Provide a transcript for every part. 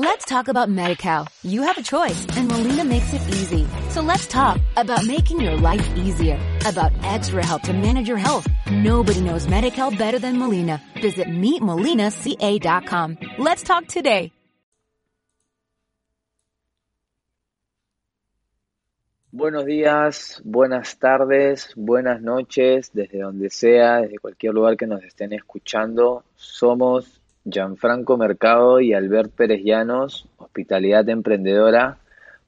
Let's talk about MediCal. You have a choice and Molina makes it easy. So let's talk about making your life easier, about extra help to manage your health. Nobody knows MediCal better than Molina. Visit meetmolinaca.com. Let's talk today. Buenos días, buenas tardes, buenas noches, desde donde sea, desde cualquier lugar que nos estén escuchando. Somos Gianfranco Mercado y Albert Pérez Llanos, Hospitalidad Emprendedora,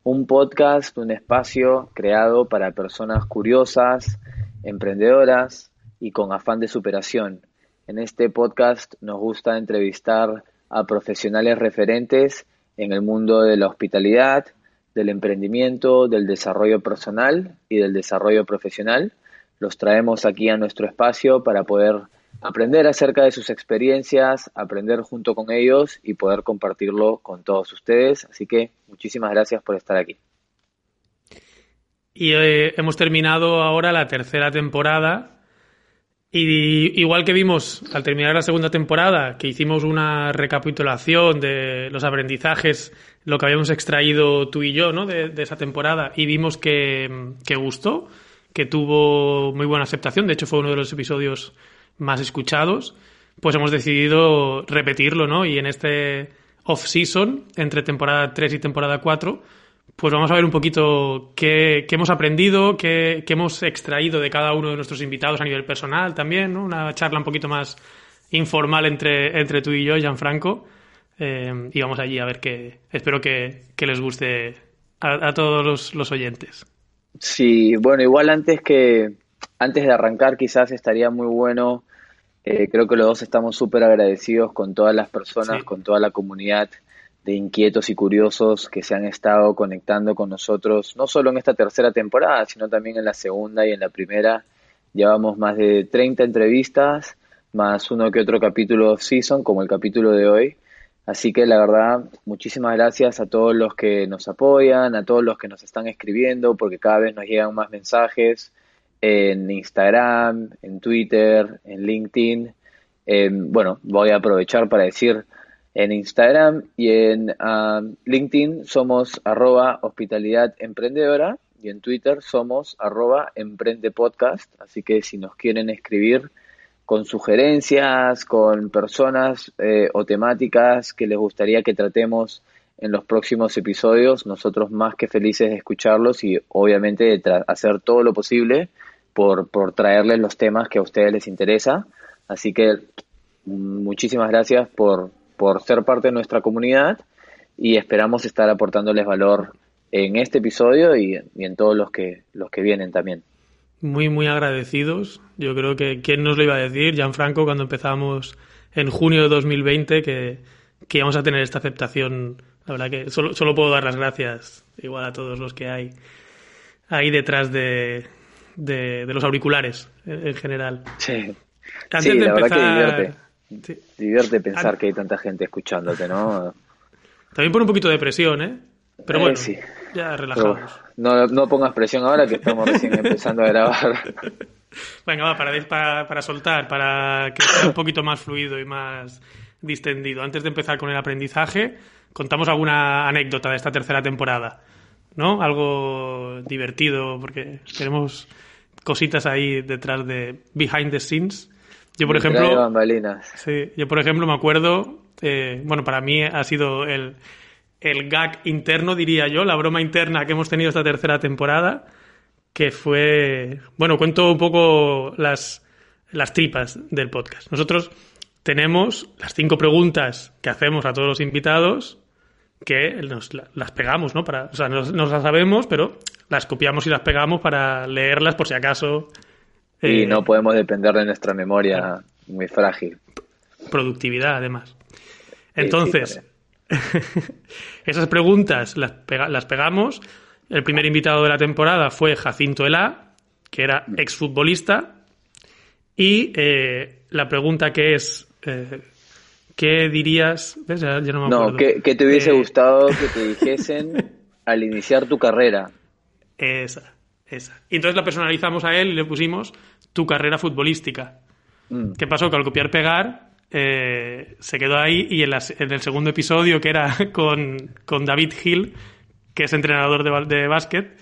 un podcast, un espacio creado para personas curiosas, emprendedoras y con afán de superación. En este podcast nos gusta entrevistar a profesionales referentes en el mundo de la hospitalidad, del emprendimiento, del desarrollo personal y del desarrollo profesional. Los traemos aquí a nuestro espacio para poder aprender acerca de sus experiencias, aprender junto con ellos y poder compartirlo con todos ustedes. Así que muchísimas gracias por estar aquí. Y eh, hemos terminado ahora la tercera temporada. Y igual que vimos al terminar la segunda temporada, que hicimos una recapitulación de los aprendizajes, lo que habíamos extraído tú y yo ¿no? de, esa temporada, y vimos que, que gustó, que tuvo muy buena aceptación. De hecho, fue uno de los episodios más escuchados, pues hemos decidido repetirlo, ¿no? Y en este off-season, entre temporada 3 y temporada 4, pues vamos a ver un poquito qué, hemos aprendido, qué, hemos extraído de cada uno de nuestros invitados a nivel personal también, ¿no? Una charla un poquito más informal entre, entre tú y yo, Gianfranco. Eh, y vamos allí a ver qué. Espero que, les guste a, todos los, los, oyentes. Sí, bueno, igual antes que. Antes de arrancar, quizás estaría muy bueno eh, creo que los dos estamos súper agradecidos con todas las personas, con toda la comunidad de inquietos y curiosos que se han estado conectando con nosotros, no solo en esta tercera temporada, sino también en la segunda y en la primera. Llevamos más de 30 entrevistas, más uno que otro capítulo season, como el capítulo de hoy. Así que la verdad, muchísimas gracias a todos los que nos apoyan, a todos los que nos están escribiendo, porque cada vez nos llegan más mensajes en Instagram, en Twitter, en LinkedIn. bueno, voy a aprovechar para decir en Instagram y en LinkedIn somos arroba hospitalidad emprendedora y en Twitter somos arroba emprende podcast. Así que si nos quieren escribir con sugerencias, con personas eh, o temáticas que les gustaría que tratemos en los próximos episodios, nosotros más que felices de escucharlos y obviamente de hacer todo lo posible por, por traerles los temas que a ustedes les interesa. Así que muchísimas gracias por, por ser parte de nuestra comunidad y esperamos estar aportándoles valor en este episodio y, en todos los que, los que vienen también. Muy, muy agradecidos. Yo creo que quién nos lo iba a decir, Gianfranco, cuando empezamos en junio de 2020, que, que íbamos a tener esta aceptación. La verdad que solo, solo puedo dar las gracias, igual a todos los que hay ahí detrás de, de, los auriculares en, general. Sí, sí la verdad que divierte. Divierte pensar que hay tanta gente escuchándote, ¿no? También pone un poquito de presión, ¿eh? Pero eh, bueno, sí. ya relajamos. no, no pongas presión ahora que estamos recién empezando a grabar. Venga, va, para, para, para soltar, para que sea un poquito más fluido y más distendido. Antes de empezar con el aprendizaje, contamos alguna anécdota de esta tercera temporada. ¿No? Algo divertido, porque tenemos cositas ahí detrás de behind the scenes. Yo, por ejemplo. Sí, yo, por ejemplo, me acuerdo. Eh, bueno, para mí ha sido el, el gag interno, diría yo, la broma interna que hemos tenido esta tercera temporada. Que fue. Bueno, cuento un poco las, las tripas del podcast. Nosotros tenemos las cinco preguntas que hacemos a todos los invitados que nos las pegamos, ¿no? Para, o sea, nos, las sabemos, pero las copiamos y las pegamos para leerlas por si acaso. y eh, no podemos depender de nuestra memoria muy frágil. Productividad, además. Entonces, esas preguntas las, las pegamos. El primer invitado de la temporada fue Jacinto Elá, que era mm. exfutbolista. Y eh, la pregunta que es, eh, ¿Qué dirías? no, ¿qué, te hubiese eh, gustado que te dijesen al iniciar tu carrera? Esa, esa. Y entonces la personalizamos a él y le pusimos tu carrera futbolística. Mm. ¿Qué pasó? Que al copiar-pegar eh, se quedó ahí y en, el segundo episodio, que era con, con David Hill, que es entrenador de, de básquet,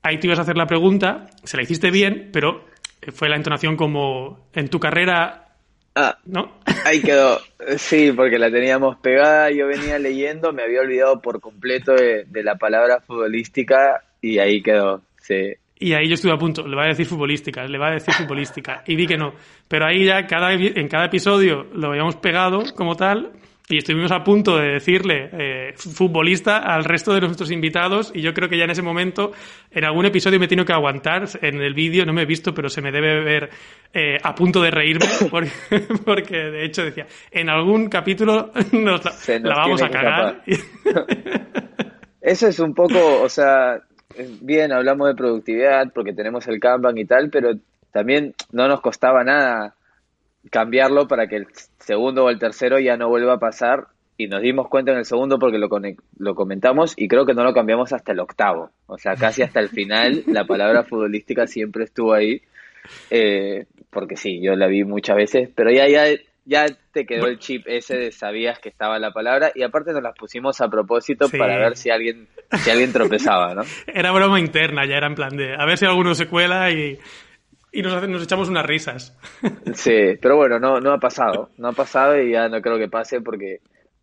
ahí te ibas a hacer la pregunta, se la hiciste bien, pero fue la entonación como en tu carrera Ah, ¿no? Ahí quedó. Sí, porque la teníamos pegada, yo venía leyendo, me había olvidado por completo de, de, la palabra futbolística y ahí quedó. Sí. Y ahí yo estuve a punto, le va a decir futbolística, le va a decir futbolística. Y vi que no. Pero ahí ya cada, en cada episodio lo habíamos pegado como tal y estuvimos a punto de decirle eh, futbolista al resto de nuestros invitados y yo creo que ya en ese momento en algún episodio me he tenido que aguantar en el vídeo no me he visto pero se me debe ver eh, a punto de reírme porque, de hecho decía en algún capítulo nos la, vamos a cagar. eso es un poco o sea bien hablamos de productividad porque tenemos el Kanban y tal pero también no nos costaba nada cambiarlo para que el segundo o el tercero ya no vuelva a pasar. Y nos dimos cuenta en el segundo porque lo, lo comentamos y creo que no lo cambiamos hasta el octavo, o sea, casi hasta el final la palabra futbolística siempre estuvo ahí, eh, porque sí, yo la vi muchas veces, pero ya, ya, ya te quedó el chip ese de sabías que estaba la palabra y aparte nos las pusimos a propósito para ver si alguien, si alguien tropezaba, ¿no? Era broma interna, ya era en plan de a ver si alguno se cuela y y nos, nos echamos unas risas. Sí, pero bueno, no, no ha pasado. No ha pasado y ya no creo que pase porque,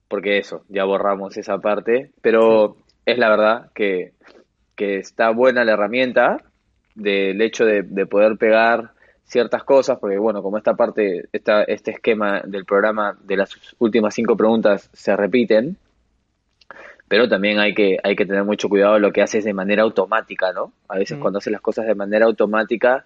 porque eso, ya borramos esa parte. Pero es la verdad que, que está buena la herramienta del hecho de, poder pegar ciertas cosas, porque bueno, como esta parte, esta, este esquema del programa de las últimas cinco preguntas se repiten, pero también hay que, hay que tener mucho cuidado lo que haces de manera automática, ¿no? A veces mm. cuando haces las cosas de manera automática,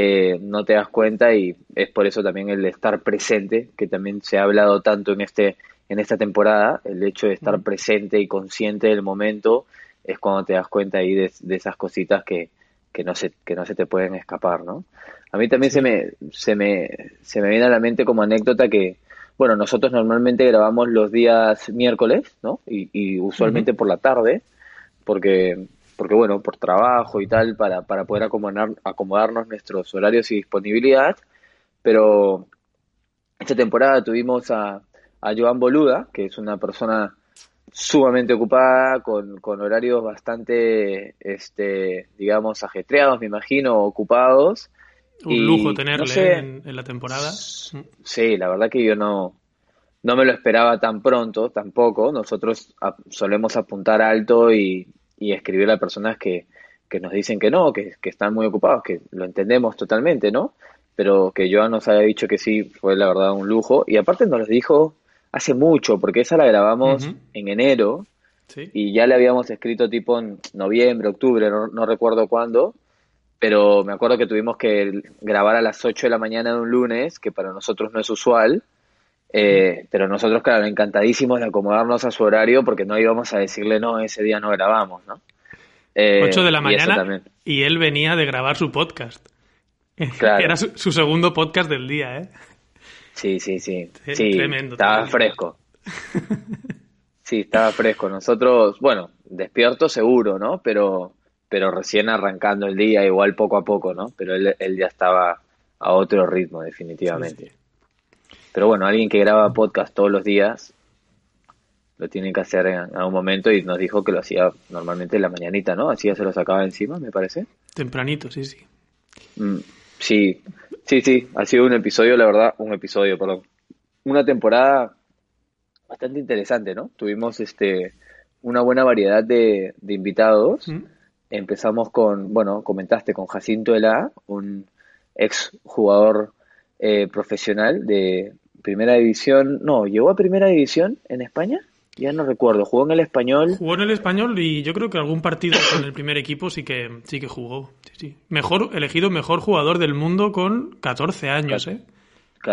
eh, no te das cuenta y es por eso también el estar presente, que también se ha hablado tanto en, este, en esta temporada, el hecho de estar presente y consciente del momento es cuando te das cuenta ahí de, esas cositas que, que, no se, que no se te pueden escapar, ¿no? A mí también se, me, se, me, se me viene a la mente como anécdota que, bueno, nosotros normalmente grabamos los días miércoles, ¿no? Y, usualmente por la tarde, porque porque bueno, por trabajo y tal, para, para poder acomodar, acomodarnos nuestros horarios y disponibilidad, pero esta temporada tuvimos a, a Joan Boluda, que es una persona sumamente ocupada, con, con horarios bastante, este, digamos, ajetreados, me imagino, ocupados. Un lujo tenerle en, la temporada. Sí, la verdad que yo no, no me lo esperaba tan pronto, tampoco. Nosotros solemos apuntar alto y, y escribir a personas que, que nos dicen que no, que, están muy ocupados, que lo entendemos totalmente, ¿no? Pero que Joan nos haya dicho que sí, fue la verdad un lujo. Y aparte nos lo dijo hace mucho, porque esa la grabamos en enero y ya le habíamos escrito tipo en noviembre, octubre, no, recuerdo cuándo, pero me acuerdo que tuvimos que grabar a las 8 de la mañana de un lunes, que para nosotros no es usual, eh, pero nosotros, claro, encantadísimos de acomodarnos a su horario porque no íbamos a decirle no, ese día no grabamos, ¿no? 8 eh, de la mañana y, él venía de grabar su podcast. Era su, segundo podcast del día, ¿eh? Sí, sí, sí. sí tremendo. Estaba fresco. sí, estaba fresco. Nosotros, bueno, despierto seguro, ¿no? Pero, pero recién arrancando el día, igual poco a poco, ¿no? Pero él, él ya estaba a otro ritmo, definitivamente. Pero bueno, alguien que graba podcast todos los días lo tiene que hacer en algún momento y nos dijo que lo hacía normalmente en la mañanita, ¿no? Así ya se lo sacaba encima, me parece. Tempranito, sí, sí. Mm, sí, sí, sí. Ha sido un episodio, la verdad, un episodio, perdón. Una temporada bastante interesante, ¿no? Tuvimos este una buena variedad de, invitados. Mm. Empezamos con, bueno, comentaste con Jacinto Ela, un ex jugador eh, profesional de, primera división, no, llegó a primera división en España, ya no recuerdo, jugó en el español. Jugó en el español y yo creo que algún partido con el primer equipo sí que sí que jugó. Sí, Mejor elegido mejor jugador del mundo con 14 años, ¿eh?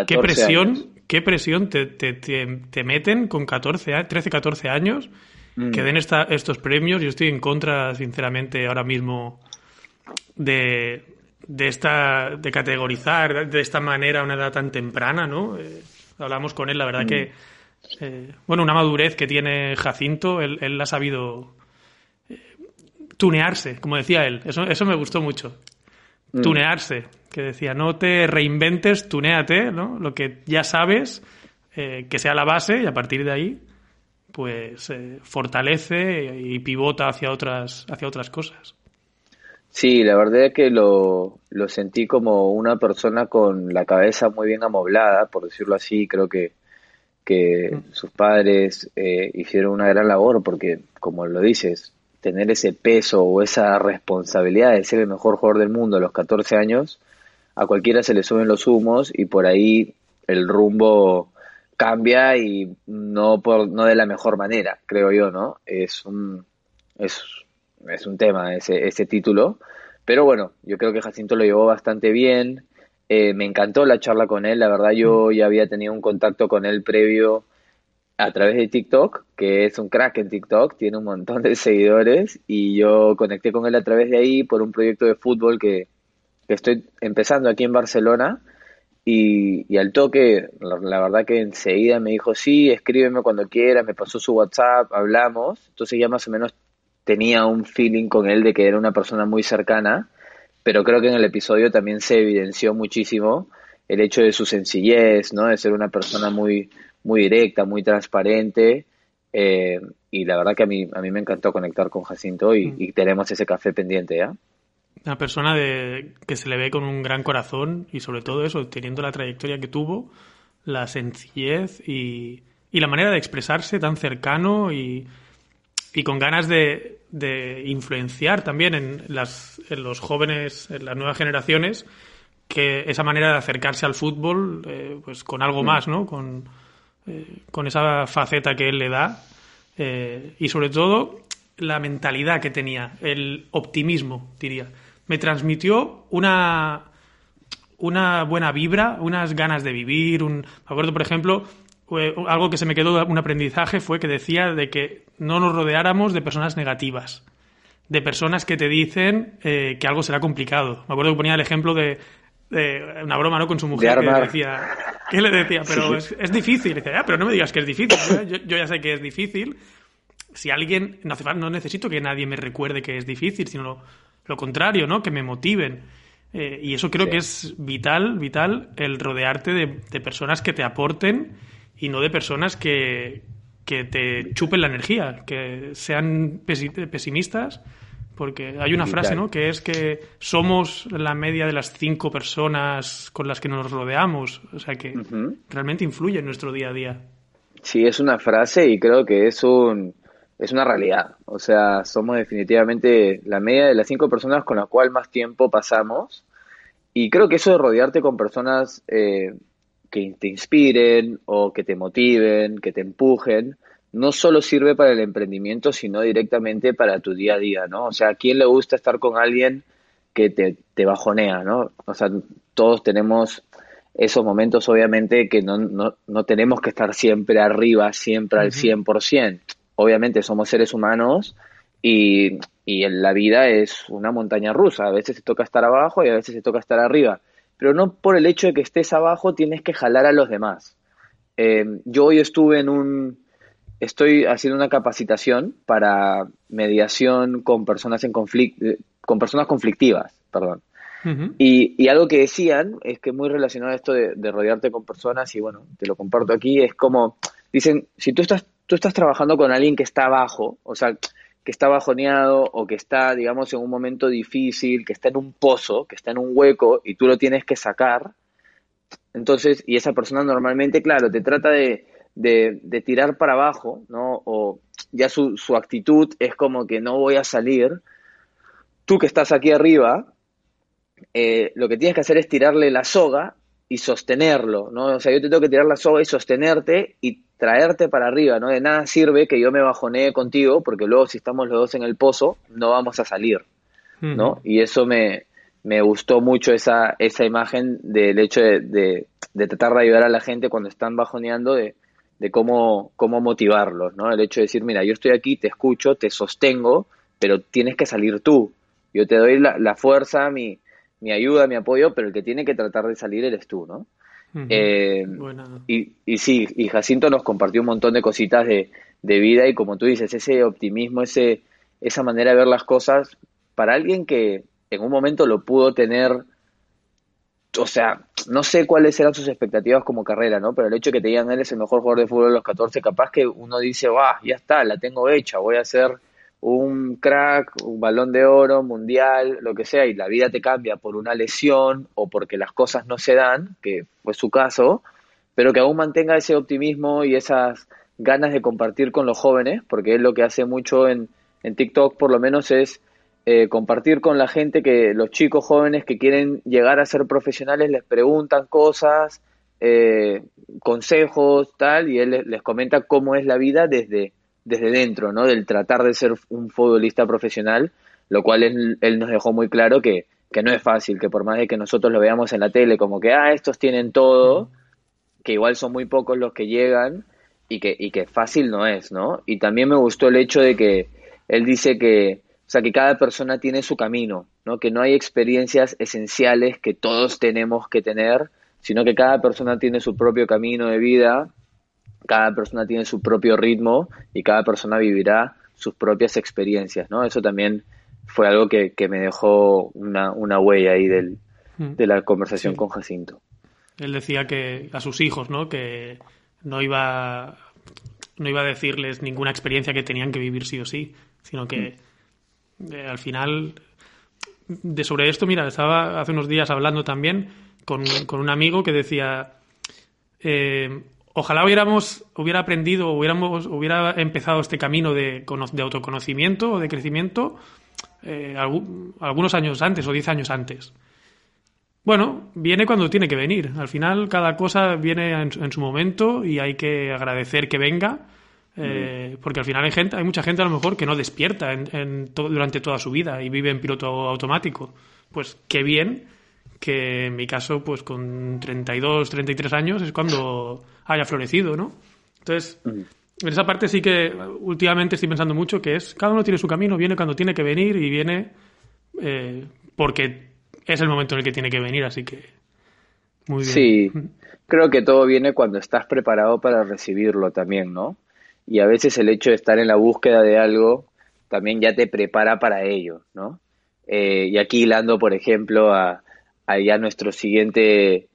qué presión, qué presión te, te, te, meten con 14, 13, 14 años mm. que den esta, estos premios. Yo estoy en contra, sinceramente, ahora mismo de, de esta de categorizar de esta manera a una edad tan temprana, ¿no? Eh, hablamos con él, la verdad que, mm. eh, bueno, una madurez que tiene Jacinto, él, él ha sabido eh, tunearse, como decía él. Eso, eso me gustó mucho. Mm. Tunearse, que decía, no te reinventes, tuneate, ¿no? Lo que ya sabes, eh, que sea la base y a partir de ahí pues eh, fortalece y pivota hacia otras, hacia otras cosas. Sí, la verdad es que lo, lo sentí como una persona con la cabeza muy bien amoblada, por decirlo así. Creo que, que mm. sus padres eh, hicieron una gran labor porque, como lo dices, tener ese peso o esa responsabilidad de ser el mejor jugador del mundo a los 14 años, a cualquiera se le suben los humos y por ahí el rumbo cambia y no por no de la mejor manera, creo yo, ¿no? Es un es, es un tema ese, ese título, pero bueno, yo creo que Jacinto lo llevó bastante bien. Eh, me encantó la charla con él, la verdad yo ya había tenido un contacto con él previo a través de TikTok, que es un crack en TikTok, tiene un montón de seguidores y yo conecté con él a través de ahí por un proyecto de fútbol que, que estoy empezando aquí en Barcelona y, al toque, la, verdad que enseguida me dijo, sí, escríbeme cuando quieras, me pasó su WhatsApp, hablamos, entonces ya más o menos tenía un feeling con él de que era una persona muy cercana, pero creo que en el episodio también se evidenció muchísimo el hecho de su sencillez, ¿no? De ser una persona muy, muy directa, muy transparente, eh, y la verdad que a mí, a mí me encantó conectar con Jacinto y, mm. y tenemos ese café pendiente, ¿ya? Una persona de, que se le ve con un gran corazón y sobre todo eso, teniendo la trayectoria que tuvo, la sencillez y, y la manera de expresarse tan cercano y, y con ganas de, de influenciar también en, las, en los jóvenes, en las nuevas generaciones, que esa manera de acercarse al fútbol, eh, pues con algo mm. más, ¿no? Con, eh, con esa faceta que él le da. Eh, y sobre todo la mentalidad que tenía, el optimismo, diría me transmitió una, una buena vibra, unas ganas de vivir. Un, me acuerdo, por ejemplo, algo que se me quedó un aprendizaje fue que decía de que no nos rodeáramos de personas negativas, de personas que te dicen eh, que algo será complicado. Me acuerdo que ponía el ejemplo de, una broma ¿no? con su mujer que decía, ¿qué le decía? Pero es, difícil. dice, ah, pero no me digas que es difícil. Yo, yo, ya sé que es difícil. Si alguien, no, no necesito que nadie me recuerde que es difícil, sino lo contrario, ¿no? Que me motiven. Eh, y eso creo que es vital, vital, el rodearte de, personas que te aporten y no de personas que, que te chupen la energía, que sean pesimistas, porque hay una frase, ¿no? Que es que somos la media de las cinco personas con las que nos rodeamos, o sea que realmente influye en nuestro día a día. Sí, es una frase y creo que es un es una realidad. O sea, somos definitivamente la media de las cinco personas con las cuales más tiempo pasamos. Y creo que eso de rodearte con personas eh, que te inspiren o que te motiven, que te empujen, no solo sirve para el emprendimiento, sino directamente para tu día a día, ¿no? O sea, ¿a quién le gusta estar con alguien que te, te bajonea, ¿no? O sea, todos tenemos esos momentos, obviamente, que no, no, no tenemos que estar siempre arriba, siempre al 100% obviamente somos seres humanos y, y la vida es una montaña rusa. A veces se toca estar abajo y a veces se toca estar arriba. Pero no por el hecho de que estés abajo tienes que jalar a los demás. Eh, yo hoy estuve en un... Estoy haciendo una capacitación para mediación con personas en conflicto, con personas conflictivas, perdón. y, y, algo que decían es que muy relacionado a esto de, de, rodearte con personas, y bueno, te lo comparto aquí, es como, dicen, si tú estás tú estás trabajando con alguien que está abajo, o sea, que está bajoneado o que está, digamos, en un momento difícil, que está en un pozo, que está en un hueco y tú lo tienes que sacar. Entonces, y esa persona normalmente, claro, te trata de, de, tirar para abajo, ¿no? O ya su, su actitud es como que no voy a salir. Tú que estás aquí arriba, eh, lo que tienes que hacer es tirarle la soga y sostenerlo, ¿no? O sea, yo te tengo que tirar la soga y sostenerte y traerte para arriba, ¿no? De nada sirve que yo me bajonee contigo, porque luego si estamos los dos en el pozo, no vamos a salir, ¿no? Y eso me, me gustó mucho esa, esa imagen del hecho de, de, tratar de ayudar a la gente cuando están bajoneando, de, de cómo, cómo motivarlos, ¿no? El hecho de decir, mira, yo estoy aquí, te escucho, te sostengo, pero tienes que salir tú. Yo te doy la, la fuerza, mi, mi ayuda, mi apoyo, pero el que tiene que tratar de salir eres tú, ¿no? Eh, y, y sí, y Jacinto nos compartió un montón de cositas de, de, vida y como tú dices, ese optimismo, ese, esa manera de ver las cosas, para alguien que en un momento lo pudo tener o sea, no sé cuáles eran sus expectativas como carrera, ¿no? Pero el hecho de que te digan él es el mejor jugador de fútbol de los 14, capaz que uno dice, va, ya está, la tengo hecha, voy a ser un crack, un balón de oro, mundial, lo que sea, y la vida te cambia por una lesión o porque las cosas no se dan, que fue su caso, pero que aún mantenga ese optimismo y esas ganas de compartir con los jóvenes, porque es lo que hace mucho en, en TikTok, por lo menos es eh, compartir con la gente que los chicos jóvenes que quieren llegar a ser profesionales les preguntan cosas, eh, consejos, tal, y él les comenta cómo es la vida desde, desde dentro, ¿no? Del tratar de ser un futbolista profesional, lo cual él, él nos dejó muy claro que, que no es fácil, que por más de que nosotros lo veamos en la tele como que, ah, estos tienen todo, que igual son muy pocos los que llegan y que, y que fácil no es, ¿no? Y también me gustó el hecho de que él dice que o sea, que cada persona tiene su camino, ¿no? Que no hay experiencias esenciales que todos tenemos que tener, sino que cada persona tiene su propio camino de vida, cada persona tiene su propio ritmo y cada persona vivirá sus propias experiencias, ¿no? Eso también fue algo que, que me dejó una, una huella ahí del, mm. de la conversación con Jacinto. Él decía que a sus hijos, ¿no? Que no iba, no iba a decirles ninguna experiencia que tenían que vivir sí o sí, sino que mm. Eh, al final, de sobre esto, mira, estaba hace unos días hablando también con, un amigo que decía, eh, ojalá hubiéramos, hubiera aprendido, hubiéramos, hubiera empezado este camino de, de autoconocimiento o de crecimiento eh, algunos años antes o diez años antes. Bueno, viene cuando tiene que venir. Al final, cada cosa viene en su momento y hay que agradecer que venga eh, porque al final hay gente, hay mucha gente a lo mejor que no despierta en, durante toda su vida y vive en piloto automático. Pues qué bien que en mi caso, pues con 32, 33 años es cuando haya florecido, ¿no? Entonces, en esa parte sí que últimamente estoy pensando mucho que es, cada uno tiene su camino, viene cuando tiene que venir y viene eh, porque es el momento en el que tiene que venir, así que muy bien. Sí, creo que todo viene cuando estás preparado para recibirlo también, ¿no? y a veces el hecho de estar en la búsqueda de algo también ya te prepara para ello, ¿no? Eh, y aquí hilando, por ejemplo, a, ya nuestro siguiente,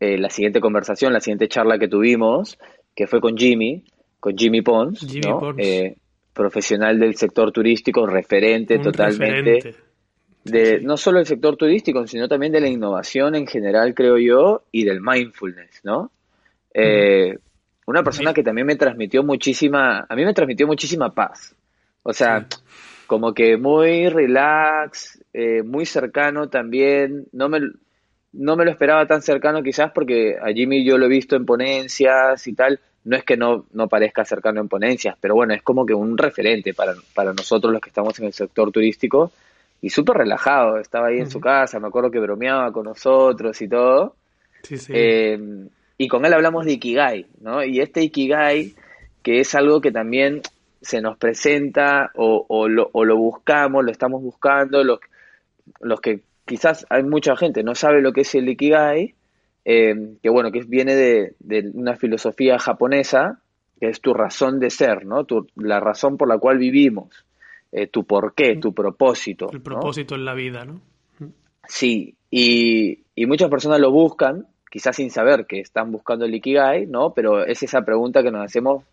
eh, la siguiente conversación, la siguiente charla que tuvimos, que fue con Jimmy, con Jimmy Pons, ¿no? Eh, profesional del sector turístico, referente totalmente. De, no solo del sector turístico, sino también de la innovación en general, creo yo, y del mindfulness, ¿no? Una persona que también me transmitió muchísima, a mí me transmitió muchísima paz. O sea, como que muy relax, eh, muy cercano también. No me, no me lo esperaba tan cercano quizás porque a Jimmy yo lo he visto en ponencias y tal. No es que no, no parezca cercano en ponencias, pero bueno, es como que un referente para, para nosotros los que estamos en el sector turístico y súper relajado. Estaba ahí en su casa, me acuerdo que bromeaba con nosotros y todo. Sí, sí. Eh, y con él hablamos de Ikigai, ¿no? Y este Ikigai, que es algo que también se nos presenta o, o, lo, o lo, buscamos, lo estamos buscando, los, los que quizás hay mucha gente no sabe lo que es el Ikigai, eh, que bueno, que viene de, de, una filosofía japonesa, que es tu razón de ser, ¿no? Tu, la razón por la cual vivimos, eh, tu porqué, tu propósito. El propósito en la vida, ¿no? Sí, y, y muchas personas lo buscan, quizás sin saber que están buscando el Ikigai, ¿no? Pero es esa pregunta que nos hacemos,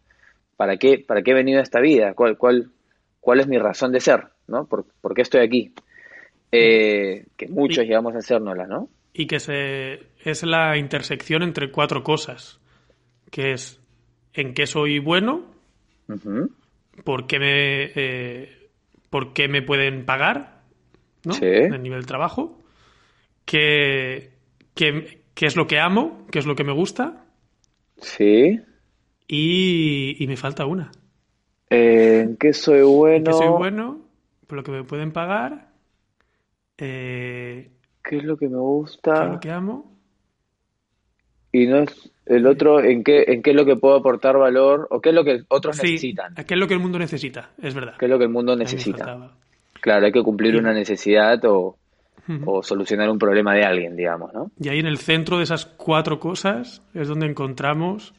¿para qué, para qué he venido a esta vida? ¿Cuál, cuál, cuál es mi razón de ser? ¿no? ¿Por, qué estoy aquí? Eh, que muchos llegamos a hacérnosla, ¿no? Y que se, es la intersección entre cuatro cosas, que es en qué soy bueno, por, qué me, eh, por qué me pueden pagar, ¿no? Sí. En nivel de trabajo, que, que, qué es lo que amo, qué es lo que me gusta. Sí. Y, me falta una. ¿En qué soy bueno? ¿En qué soy bueno? Por lo que me pueden pagar. Eh, ¿Qué es lo que me gusta? ¿Qué es lo que amo? Y no es el otro, ¿en qué, en qué es lo que puedo aportar valor? ¿O qué es lo que otros necesitan? ¿Qué es lo que el mundo necesita? Es verdad. ¿Qué es lo que el mundo necesita? Claro, hay que cumplir una necesidad o, o solucionar un problema de alguien, digamos, ¿no? Y ahí en el centro de esas cuatro cosas es donde encontramos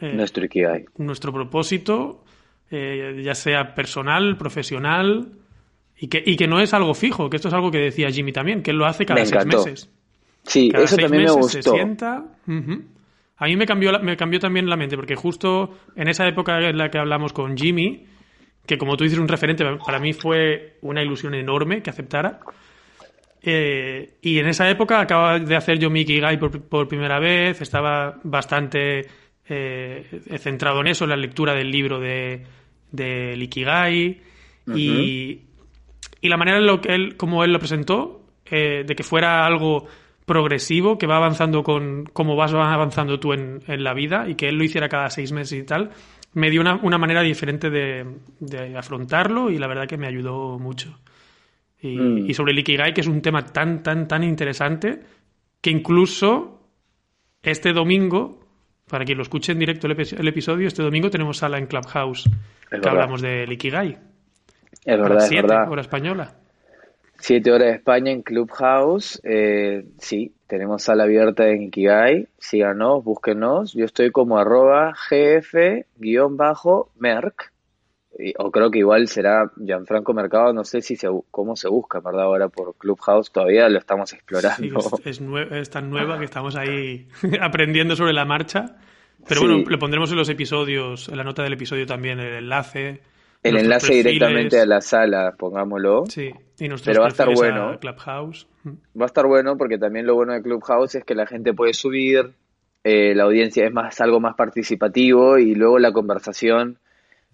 eh, nuestro Ikigai. Nuestro propósito, eh, ya sea personal, profesional, y que, y que no es algo fijo, que esto es algo que decía Jimmy también, que él lo hace cada seis meses. Sí, eso también me gustó. A mí me cambió, me cambió también la mente, porque justo en esa época en la que hablamos con Jimmy, que como tú dices un referente, para mí fue una ilusión enorme que aceptara. Eh, y en esa época acababa de hacer yo Mickey Guy por, primera vez, estaba bastante eh, centrado en eso, en la lectura del libro de, de Ikigai y, y, la manera en lo que él, como él lo presentó, eh, de que fuera algo progresivo, que va avanzando con cómo vas avanzando tú en, la vida y que él lo hiciera cada seis meses y tal, me dio una, manera diferente de, afrontarlo y la verdad que me ayudó mucho. Mm. Y, sobre el Ikigai, que es un tema tan, tan, tan interesante, que incluso este domingo, para quien lo escuche en directo el, episodio, este domingo tenemos sala en Clubhouse, que hablamos del Ikigai. Es verdad, es verdad. hora española. Siete horas de España en Clubhouse. Eh, sí, tenemos sala abierta en Ikigai. Síganos, búsquenos. Yo estoy como arroba gf-merc. O creo que igual será Gianfranco Mercado, no sé si se, cómo se busca, ¿verdad? Ahora por Clubhouse todavía lo estamos explorando. es, es, tan nueva que estamos ahí aprendiendo sobre la marcha. Pero bueno, le pondremos en los episodios, en la nota del episodio también el enlace el enlace directamente a la sala, pongámoslo. Sí, y Pero va a estar bueno. Clubhouse. Va a estar bueno porque también lo bueno de Clubhouse es que la gente puede subir, eh, la audiencia es más algo más participativo y luego la conversación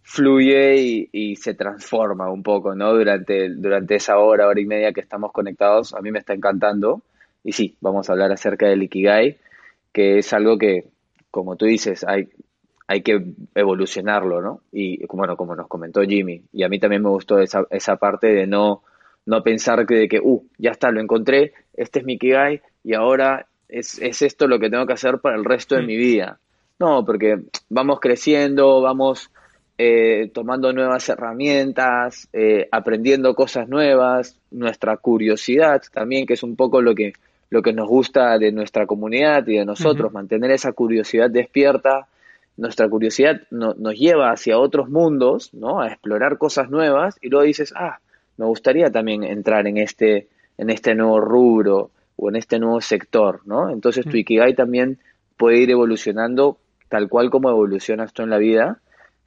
fluye y, se transforma un poco, ¿no? Durante, durante esa hora, hora y media que estamos conectados, a mí me está encantando. Y sí, vamos a hablar acerca del Ikigai, que es algo que, como tú dices, hay, hay que evolucionarlo, ¿no? Y bueno, como nos comentó Jimmy, y a mí también me gustó esa, esa parte de no, no pensar que, de que, uh, ya está, lo encontré, este es mi Kigai y ahora es, es esto lo que tengo que hacer para el resto de mm. mi vida. No, porque vamos creciendo, vamos eh, tomando nuevas herramientas, eh, aprendiendo cosas nuevas, nuestra curiosidad también, que es un poco lo que, lo que nos gusta de nuestra comunidad y de nosotros, mantener esa curiosidad despierta nuestra curiosidad nos lleva hacia otros mundos, ¿no? A explorar cosas nuevas y luego dices, ah, me gustaría también entrar en este, en este nuevo rubro o en este nuevo sector, ¿no? Entonces tu mm. Ikigai también puede ir evolucionando tal cual como evolucionas tú en la vida.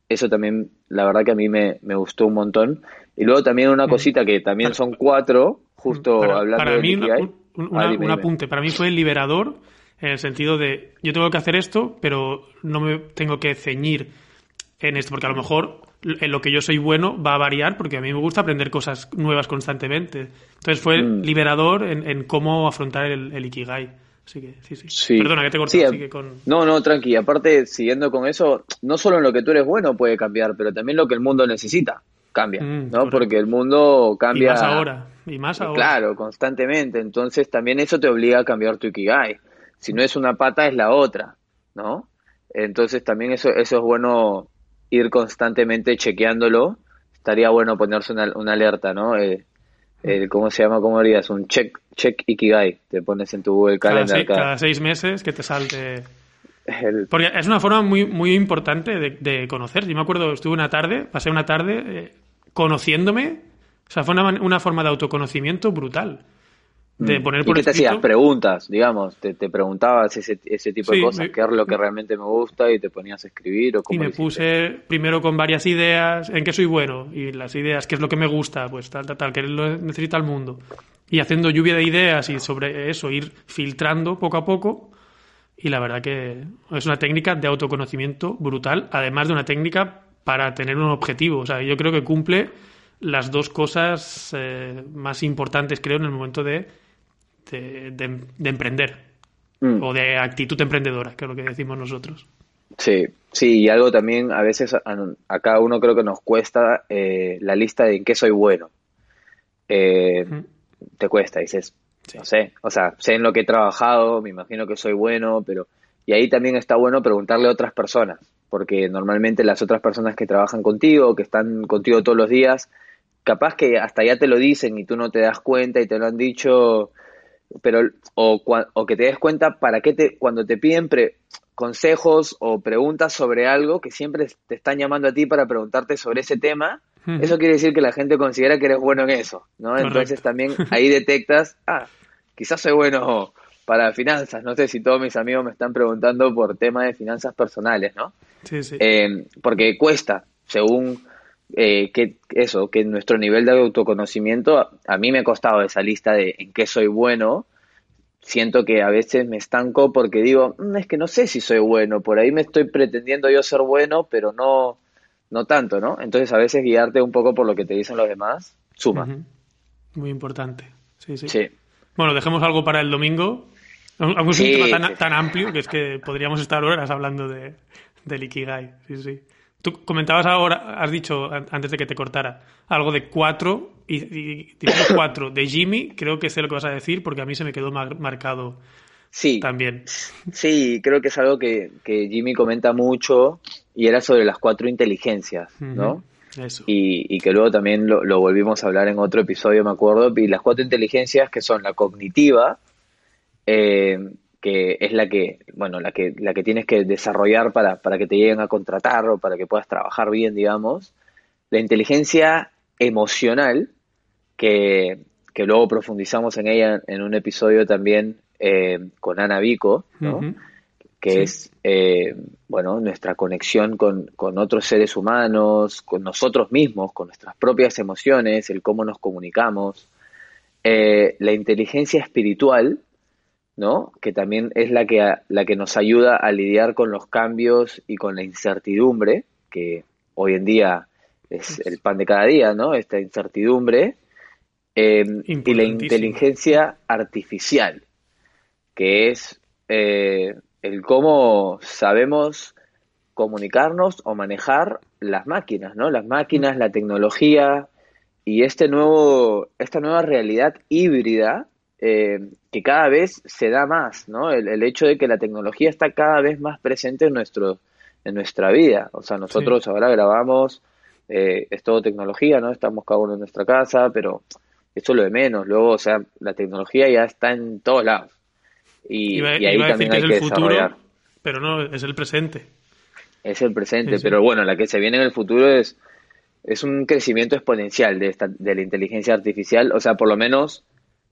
Eso también, la verdad que a mí me, gustó un montón. Y luego también una mm. cosita que también son cuatro, justo hablando de Ikigai. un apunte, para mí fue liberador en el sentido de yo tengo que hacer esto, pero no me tengo que ceñir en esto, porque a lo mejor en lo que yo soy bueno va a variar, porque a mí me gusta aprender cosas nuevas constantemente. Entonces fue mm. liberador en, cómo afrontar el, Ikigai. Así que, sí, sí. Perdona que te corté. con... No, no, tranqui. Aparte, siguiendo con eso, no solo en lo que tú eres bueno puede cambiar, pero también lo que el mundo necesita cambia, mm, ¿no? Porque el mundo cambia. Y más ahora. Y más ahora. Claro, constantemente. Entonces también eso te obliga a cambiar tu Ikigai si no es una pata es la otra, ¿no? Entonces también eso, eso es bueno ir constantemente chequeándolo. Estaría bueno ponerse una, una alerta, ¿no? Eh, ¿Cómo se llama? ¿Cómo harías? Un check, check Ikigai. Te pones en tu Google Calendar. Cada, seis, meses que te salte... Porque es una forma muy, muy importante de, conocer. Yo me acuerdo, estuve una tarde, pasé una tarde eh, conociéndome. O sea, fue una, una forma de autoconocimiento brutal de mm. poner por ¿Y qué te hacías? Preguntas, digamos, te, preguntabas ese, ese tipo de cosas, qué es lo que realmente me gusta y te ponías a escribir o cómo Y me puse primero con varias ideas, en qué soy bueno y las ideas, qué es lo que me gusta, pues tal, tal, tal, qué lo necesita el mundo. Y haciendo lluvia de ideas y sobre eso ir filtrando poco a poco. Y la verdad que es una técnica de autoconocimiento brutal, además de una técnica para tener un objetivo. O sea, yo creo que cumple las dos cosas eh, más importantes, creo, en el momento de de, emprender mm. o de actitud emprendedora, que es lo que decimos nosotros. Sí, sí, y algo también a veces a, cada uno creo que nos cuesta eh, la lista de en qué soy bueno. Eh, te cuesta, dices, no sé, o sea, sé en lo que he trabajado, me imagino que soy bueno, pero... Y ahí también está bueno preguntarle a otras personas, porque normalmente las otras personas que trabajan contigo, que están contigo todos los días, capaz que hasta ya te lo dicen y tú no te das cuenta y te lo han dicho pero o, o que te des cuenta para qué te cuando te piden consejos o preguntas sobre algo que siempre te están llamando a ti para preguntarte sobre ese tema, eso quiere decir que la gente considera que eres bueno en eso, ¿no? Entonces también ahí detectas, ah, quizás soy bueno para finanzas. No sé si todos mis amigos me están preguntando por temas de finanzas personales, ¿no? Sí, sí. Eh, porque cuesta, según eh, que eso, que nuestro nivel de autoconocimiento, a mí me ha costado esa lista de en qué soy bueno. Siento que a veces me estanco porque digo, "Mm, es que no sé si soy bueno, por ahí me estoy pretendiendo yo ser bueno, pero no, no tanto, ¿no? Entonces a veces guiarte un poco por lo que te dicen los demás suma. Muy importante. Sí, sí. Sí. Bueno, dejemos algo para el domingo. Aunque es un tema tan, sí. tan amplio que es que podríamos estar horas hablando de, del Ikigai. Sí, sí. Tú comentabas ahora, has dicho an- antes de que te cortara, algo de cuatro, y, y cuatro de Jimmy, creo que sé lo que vas a decir porque a mí se me quedó mar- marcado Sí, también. sí, creo que es algo que, que Jimmy comenta mucho y era sobre las cuatro inteligencias, ¿no? Eso. y, y que luego también lo, lo volvimos a hablar en otro episodio, me acuerdo, y las cuatro inteligencias que son la cognitiva, eh, que es la que, bueno, la que, la que tienes que desarrollar para, para que te lleguen a contratar o para que puedas trabajar bien, digamos, la inteligencia emocional, que, que luego profundizamos en ella en un episodio también eh, con Ana Vico, que Sí. es eh, bueno nuestra conexión con, con otros seres humanos, con nosotros mismos, con nuestras propias emociones, el cómo nos comunicamos, Eh, la inteligencia espiritual, ¿no? que también es la que, la que nos ayuda a lidiar con los cambios y con la incertidumbre, que hoy en día es el pan de cada día, ¿no? esta incertidumbre, Eh, y la inteligencia artificial, que es eh, el cómo sabemos comunicarnos o manejar las máquinas, ¿no? Las máquinas, la tecnología y este nuevo, esta nueva realidad híbrida eh, que cada vez se da más, ¿no? El, el hecho de que la tecnología está cada vez más presente en nuestro, en nuestra vida. O sea, nosotros ahora grabamos, eh, es todo tecnología, ¿no? Estamos cada uno en nuestra casa, pero eso es lo de menos. Luego, o sea, la tecnología ya está en todos lados. Y, Iba, y ahí también hay que el futuro, desarrollar. pero no, es el presente. Es el presente, Sí, sí. pero bueno, la que se viene en el futuro es, es un crecimiento exponencial de, esta, de la inteligencia artificial, o sea, por lo menos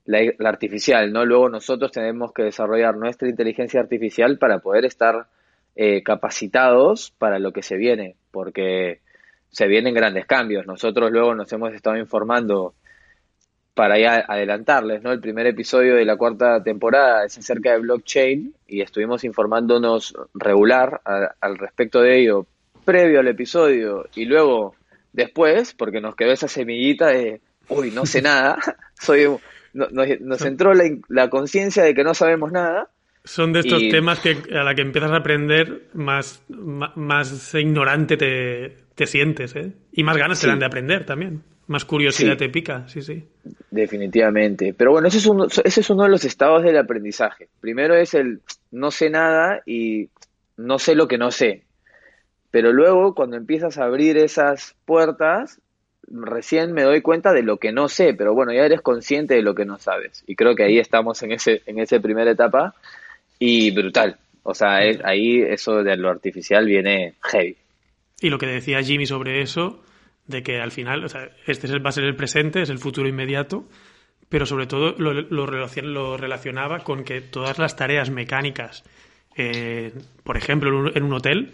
la, artificial, ¿no? Luego nosotros tenemos que desarrollar nuestra inteligencia artificial para poder estar eh, capacitados para lo que se viene, porque se vienen grandes cambios. Nosotros luego nos hemos estado informando para ya adelantarles, ¿no? El primer episodio de la cuarta temporada es acerca de blockchain y estuvimos informándonos regular al respecto de ello previo al episodio y luego después, porque nos quedó esa semillita de, uy, no sé nada, soy un- nos, nos entró la, conciencia de que no sabemos nada. Son de estos Y- temas que a la que empiezas a aprender, más, más, ignorante te, te sientes, ¿eh? Y más ganas te Sí. dan de aprender también. Más curiosidad Sí. te pica, sí, sí. Definitivamente. Pero bueno, ese es, uno, ese es uno de los estados del aprendizaje. Primero es el no sé nada y no sé lo que no sé. Pero luego, cuando empiezas a abrir esas puertas, recién me doy cuenta de lo que no sé. Pero bueno, ya eres consciente de lo que no sabes. Y creo que ahí estamos en ese, en esa primera etapa. Y brutal. O sea, es- ahí eso de lo artificial viene heavy. Y lo que decía Jimmy sobre eso, de que al final, o sea, este es el- va a ser el presente, es el futuro inmediato, pero sobre todo lo, lo relacion- lo relacionaba con que todas las tareas mecánicas, eh, por ejemplo, en un, en un hotel,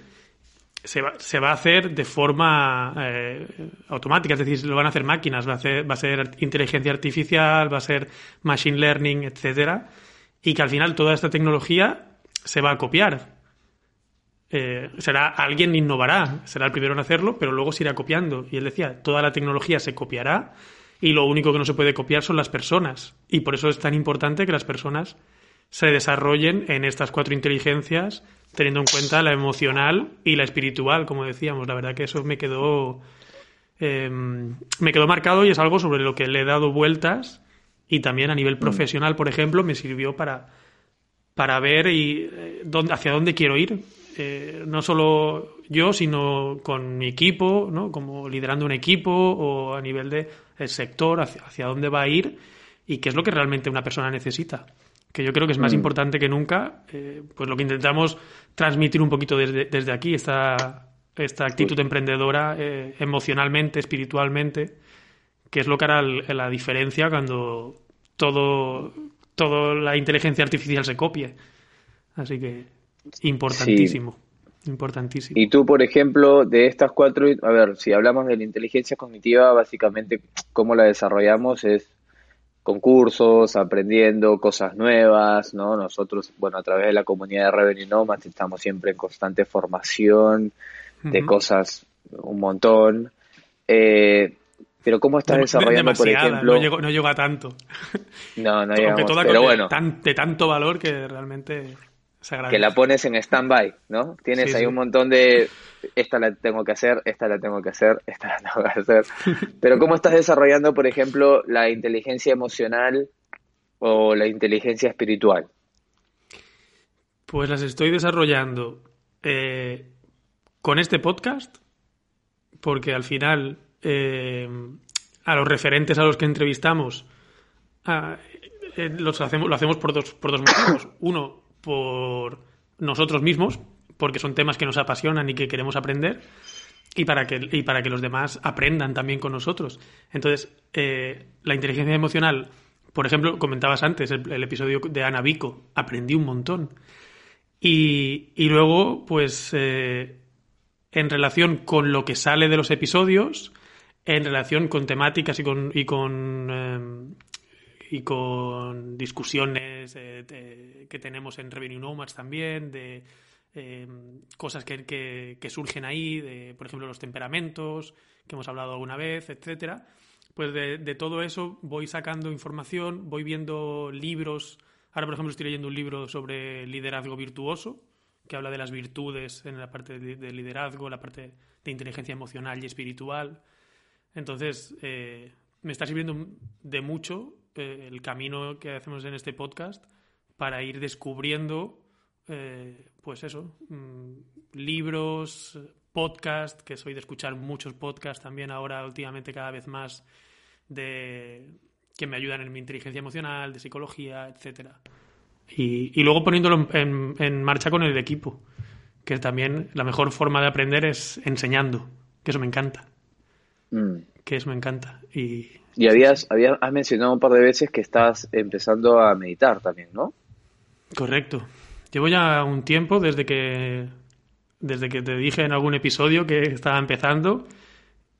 se va, se va a hacer de forma eh, automática, es decir, lo van a hacer máquinas, va a, hacer- va a ser inteligencia artificial, va a ser machine learning, etcétera, y que al final toda esta tecnología se va a copiar. Eh, será alguien innovará, será el primero en hacerlo, pero luego se irá copiando. Y él decía, toda la tecnología se copiará y lo único que no se puede copiar son las personas. Y por eso es tan importante que las personas se desarrollen en estas cuatro inteligencias, teniendo en cuenta la emocional y la espiritual, como decíamos. La verdad que eso me quedó eh, me quedó marcado y es algo sobre lo que le he dado vueltas y también a nivel profesional, por ejemplo, me sirvió para, para ver y, eh, dónde, hacia dónde quiero ir. Eh, no solo yo, sino con mi equipo, ¿no? como liderando un equipo o a nivel de el sector, hacia, hacia dónde va a ir y qué es lo que realmente una persona necesita. Que yo creo que es más Mm. importante que nunca, eh, pues lo que intentamos transmitir un poquito desde, desde aquí, esta, esta actitud emprendedora eh, emocionalmente, espiritualmente, que es lo que hará la diferencia cuando todo, toda la inteligencia artificial se copie. Así que importantísimo. Importantísimo. Y tú, por ejemplo, de estas cuatro, a ver, si hablamos de la inteligencia cognitiva, básicamente cómo la desarrollamos es concursos, aprendiendo cosas nuevas, ¿no? Nosotros, bueno, a través de la comunidad de Revenue Nomads estamos siempre en constante formación de cosas un montón. Eh, pero ¿cómo estás desarrollando, por ejemplo? No llego, a tanto. No, no llegamos, pero bueno. de tanto valor que realmente que la pones en stand-by, ¿no? Tienes ahí un montón de, esta la tengo que hacer, esta la tengo que hacer, esta la tengo que hacer. Pero ¿cómo estás desarrollando, por ejemplo, la inteligencia emocional o la inteligencia espiritual? Pues las estoy desarrollando eh, con este podcast, porque al final eh, a los referentes a los que entrevistamos eh, los hacemos, lo hacemos por dos, por dos motivos. Uno, por nosotros mismos, porque son temas que nos apasionan y que queremos aprender, y para que, y para que los demás aprendan también con nosotros. Entonces, eh, la inteligencia emocional, por ejemplo, comentabas antes el, episodio de Ana Vico, aprendí un montón. Y, y luego, pues, eh, en relación con lo que sale de los episodios, en relación con temáticas y con, y con eh, y con discusiones eh, que tenemos en Revenue Nomads también, de eh, cosas que, que, surgen ahí, de, por ejemplo, los temperamentos, que hemos hablado alguna vez, etcétera. Pues de, todo eso voy sacando información, voy viendo libros. Ahora, por ejemplo, estoy leyendo un libro sobre liderazgo virtuoso, que habla de las virtudes en la parte de, liderazgo, la parte de inteligencia emocional y espiritual. Entonces, eh, me está sirviendo de mucho el camino que hacemos en este podcast para ir descubriendo, eh, pues eso, mm, libros, podcast, que soy de escuchar muchos podcasts también ahora últimamente cada vez más de que me ayudan en mi inteligencia emocional, de psicología, etcétera. Y, luego poniéndolo en, marcha con el equipo, que también la mejor forma de aprender es enseñando, que eso me encanta. Mm. Que eso me encanta. Y y habías, habías has mencionado un par de veces que estás empezando a meditar también, ¿no? Correcto. Llevo ya un tiempo desde que desde que te dije en algún episodio que estaba empezando,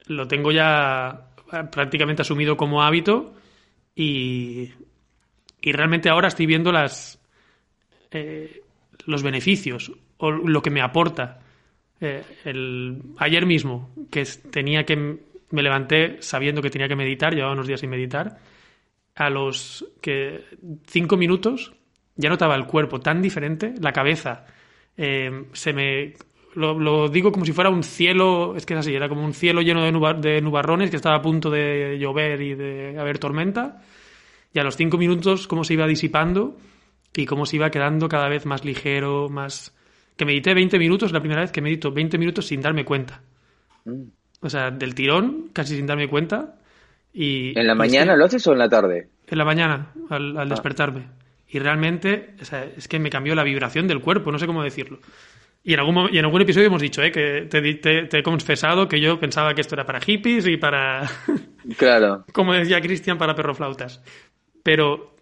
lo tengo ya prácticamente asumido como hábito y, y realmente ahora estoy viendo las eh, los beneficios o lo que me aporta. Eh, el, ayer mismo, que tenía que me levanté sabiendo que tenía que meditar, llevaba unos días sin meditar. A los que cinco minutos ya notaba el cuerpo tan diferente, la cabeza eh, se me lo, digo como si fuera un cielo, es que es así, era como un cielo lleno de, nubarrones que estaba a punto de llover y de haber tormenta. Y a los cinco minutos, cómo se iba disipando y cómo se iba quedando cada vez más ligero, más. Que medité 20 minutos, la primera vez que medito 20 minutos sin darme cuenta. Mm. O sea, del tirón, casi sin darme cuenta. Y, ¿En la mañana lo haces o en la tarde? En la mañana, al, ah. despertarme. Y realmente, o sea, es que me cambió la vibración del cuerpo, no sé cómo decirlo. Y en algún, y en algún episodio hemos dicho, ¿eh? que te, te, he confesado que yo pensaba que esto era para hippies y para... Claro. como decía Cristian, para perroflautas. Pero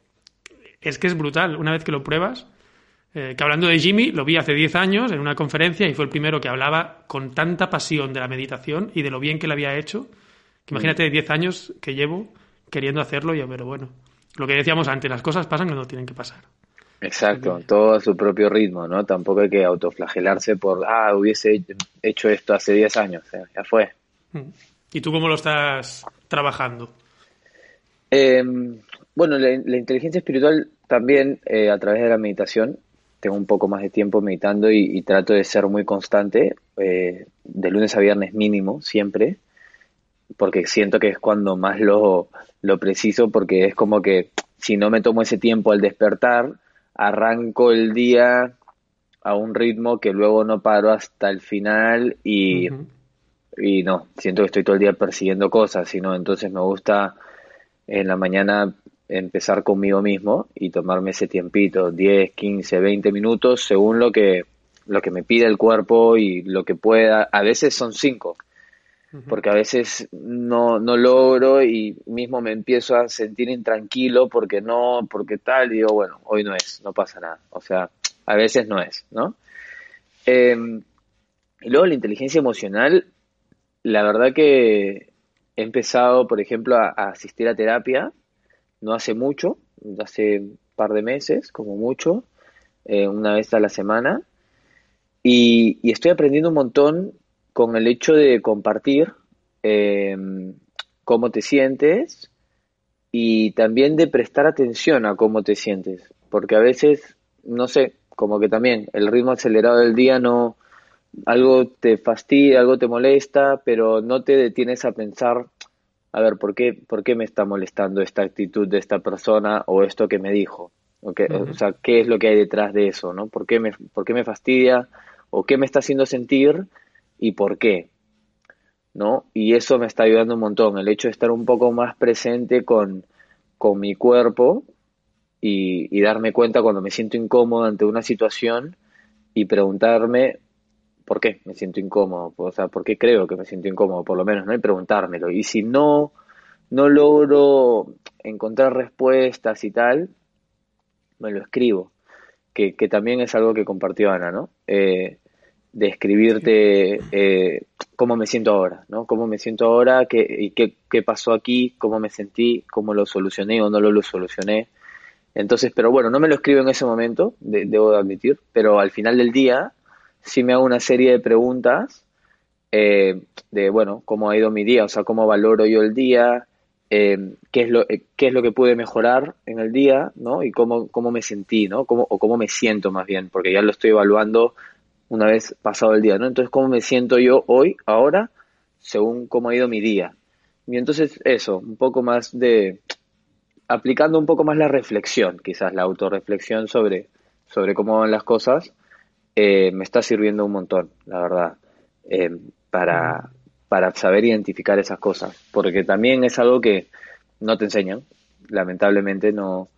es que es brutal. Una vez que lo pruebas, eh, que hablando de Jimmy, lo vi hace 10 años en una conferencia y fue el primero que hablaba con tanta pasión de la meditación y de lo bien que lo había hecho. Que imagínate 10 años que llevo queriendo hacerlo, y pero bueno, lo que decíamos antes, las cosas pasan cuando tienen que pasar. Exacto, todo a su propio ritmo, ¿no? Tampoco hay que autoflagelarse por, ah, hubiese hecho esto hace 10 años, ya fue. Mm. ¿Y tú cómo lo estás trabajando? Em, bueno, la, inteligencia espiritual también eh, a través de la meditación tengo un poco más de tiempo meditando y, trato de ser muy constante, eh, de lunes a viernes mínimo, siempre, porque siento que es cuando más lo, lo preciso, porque es como que si no me tomo ese tiempo al despertar, arranco el día a un ritmo que luego no paro hasta el final y, y no, siento que estoy todo el día persiguiendo cosas, sino entonces me gusta en la mañana empezar conmigo mismo y tomarme ese tiempito, 10, 15, 20 minutos, según lo que, lo que me pide el cuerpo y lo que pueda. A veces son 5, porque a veces no, no logro y mismo me empiezo a sentir intranquilo porque no, porque tal, y digo, bueno, hoy no es, no pasa nada. O sea, a veces no es, ¿no? Em, y luego la inteligencia emocional, la verdad que he empezado, por ejemplo, a, asistir a terapia, no hace mucho, hace un par de meses, como mucho, eh, una vez a la semana, y, estoy aprendiendo un montón con el hecho de compartir em, cómo te sientes y también de prestar atención a cómo te sientes, porque a veces, no sé, como que también el ritmo acelerado del día no, algo te fastidia, algo te molesta, pero no te detienes a pensar, a ver, ¿por qué, por qué me está molestando esta actitud de esta persona o esto que me dijo? O, o sea, ¿qué es lo que hay detrás de eso? ¿no? ¿Por, qué me, ¿Por qué me fastidia? ¿O qué me está haciendo sentir? ¿Y por qué? ¿No? Y eso me está ayudando un montón, el hecho de estar un poco más presente con, con mi cuerpo y, y darme cuenta cuando me siento incómodo ante una situación y preguntarme ¿por qué me siento incómodo? O sea, ¿por qué creo que me siento incómodo? Por lo menos, ¿no? Y preguntármelo. Y si no, no logro encontrar respuestas y tal, me lo escribo. Que, que también es algo que compartió Ana, ¿no? Eh, de escribirte eh, cómo me siento ahora, ¿no? Cómo me siento ahora qué, y qué, qué pasó aquí, cómo me sentí, cómo lo solucioné o no lo, lo solucioné. Entonces, pero bueno, no me lo escribo en ese momento, debo admitir, pero al final del día sí me hago una serie de preguntas eh, de, bueno, cómo ha ido mi día, o sea, cómo valoro yo el día, eh, qué, es lo, eh, qué es lo que pude mejorar en el día, ¿no? Y cómo, cómo me sentí, ¿no? Cómo, o cómo me siento más bien, porque ya lo estoy evaluando una vez pasado el día, ¿no? Entonces, ¿cómo me siento yo hoy, ahora, según cómo ha ido mi día? Y entonces eso, un poco más de, aplicando un poco más la reflexión, quizás la autorreflexión sobre, sobre cómo van las cosas, eh, me está sirviendo un montón, la verdad, eh, para, para saber identificar esas cosas, porque también es algo que no te enseñan, lamentablemente no,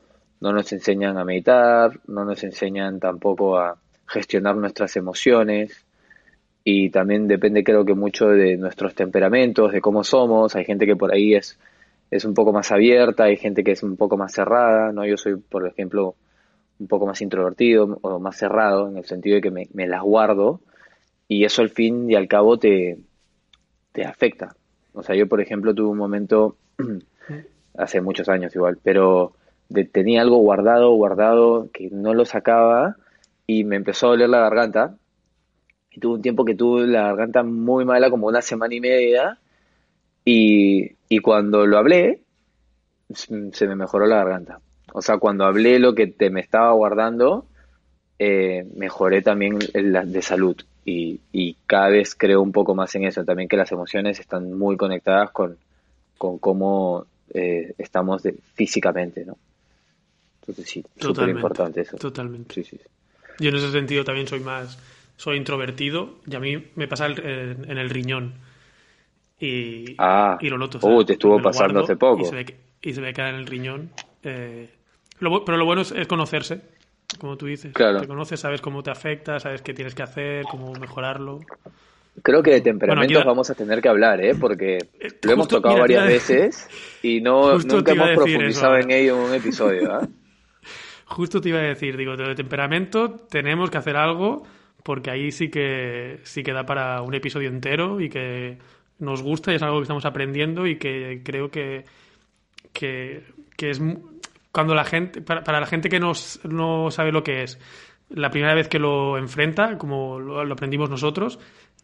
no nos enseñan a meditar, no nos enseñan tampoco a gestionar nuestras emociones y también depende creo que mucho de nuestros temperamentos, de cómo somos, hay gente que por ahí es, es un poco más abierta, hay gente que es un poco más cerrada, ¿no? Yo soy, por ejemplo, un poco más introvertido o más cerrado, en el sentido de que me, las guardo, y eso al fin y al cabo te, te afecta. O sea, yo, por ejemplo, tuve un momento, hace muchos años igual, pero tenía algo guardado, guardado, que no lo sacaba, y me empezó a doler la garganta, y tuve un tiempo que tuve la garganta muy mala, como una semana y media, y, y cuando lo hablé, se me mejoró la garganta. O sea, cuando hablé lo que te me estaba guardando, eh, mejoré también de salud. Y, y, cada vez creo un poco más en eso, también que las emociones están muy conectadas con, con cómo eh, estamos físicamente, ¿no? Entonces sí, súper importante eso. Totalmente. Sí, sí. Yo en ese sentido también soy más, soy introvertido y a mí me pasa en el riñón. Y, ah, y lo noto. Uh, te estuvo pasando hace poco. Y se, ve, y se ve en el riñón. Eh, pero lo bueno es, conocerse, como tú dices. Claro. Te conoces, sabes cómo te afecta, sabes qué tienes que hacer, cómo mejorarlo. Creo que de temperamentos vamos a tener que hablar, ¿eh? Porque eh, lo hemos tocado varias veces y no nunca hemos profundizado en ello en un episodio, ¿ah? Justo te iba a decir, digo, de temperamento tenemos que hacer algo porque ahí sí que sí que da para un episodio entero y que nos gusta y es algo que estamos aprendiendo y que creo que, que, que es cuando la gente, para, la gente que no sabe lo que es, la primera vez que lo enfrenta, como lo, aprendimos nosotros,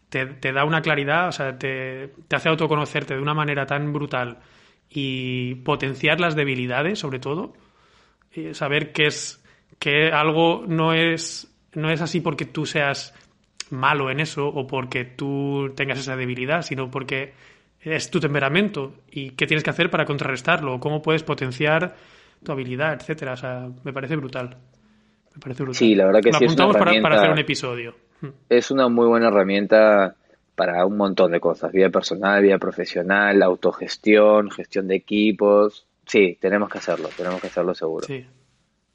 te, da una claridad, o sea, te, hace autoconocerte de una manera tan brutal y potenciar las debilidades, sobre todo, y saber que es que algo no es no es así porque tú seas malo en eso o porque tú tengas esa debilidad, sino porque es tu temperamento y qué tienes que hacer para contrarrestarlo, cómo puedes potenciar tu habilidad, etcétera. O sea, me parece brutal. Me parece brutal. Sí, la verdad que sí. es una para, para hacer un episodio. Es una muy buena herramienta para un montón de cosas. Vida personal, vida profesional, autogestión, gestión de equipos. Sí, tenemos que hacerlo, tenemos que hacerlo seguro. Sí.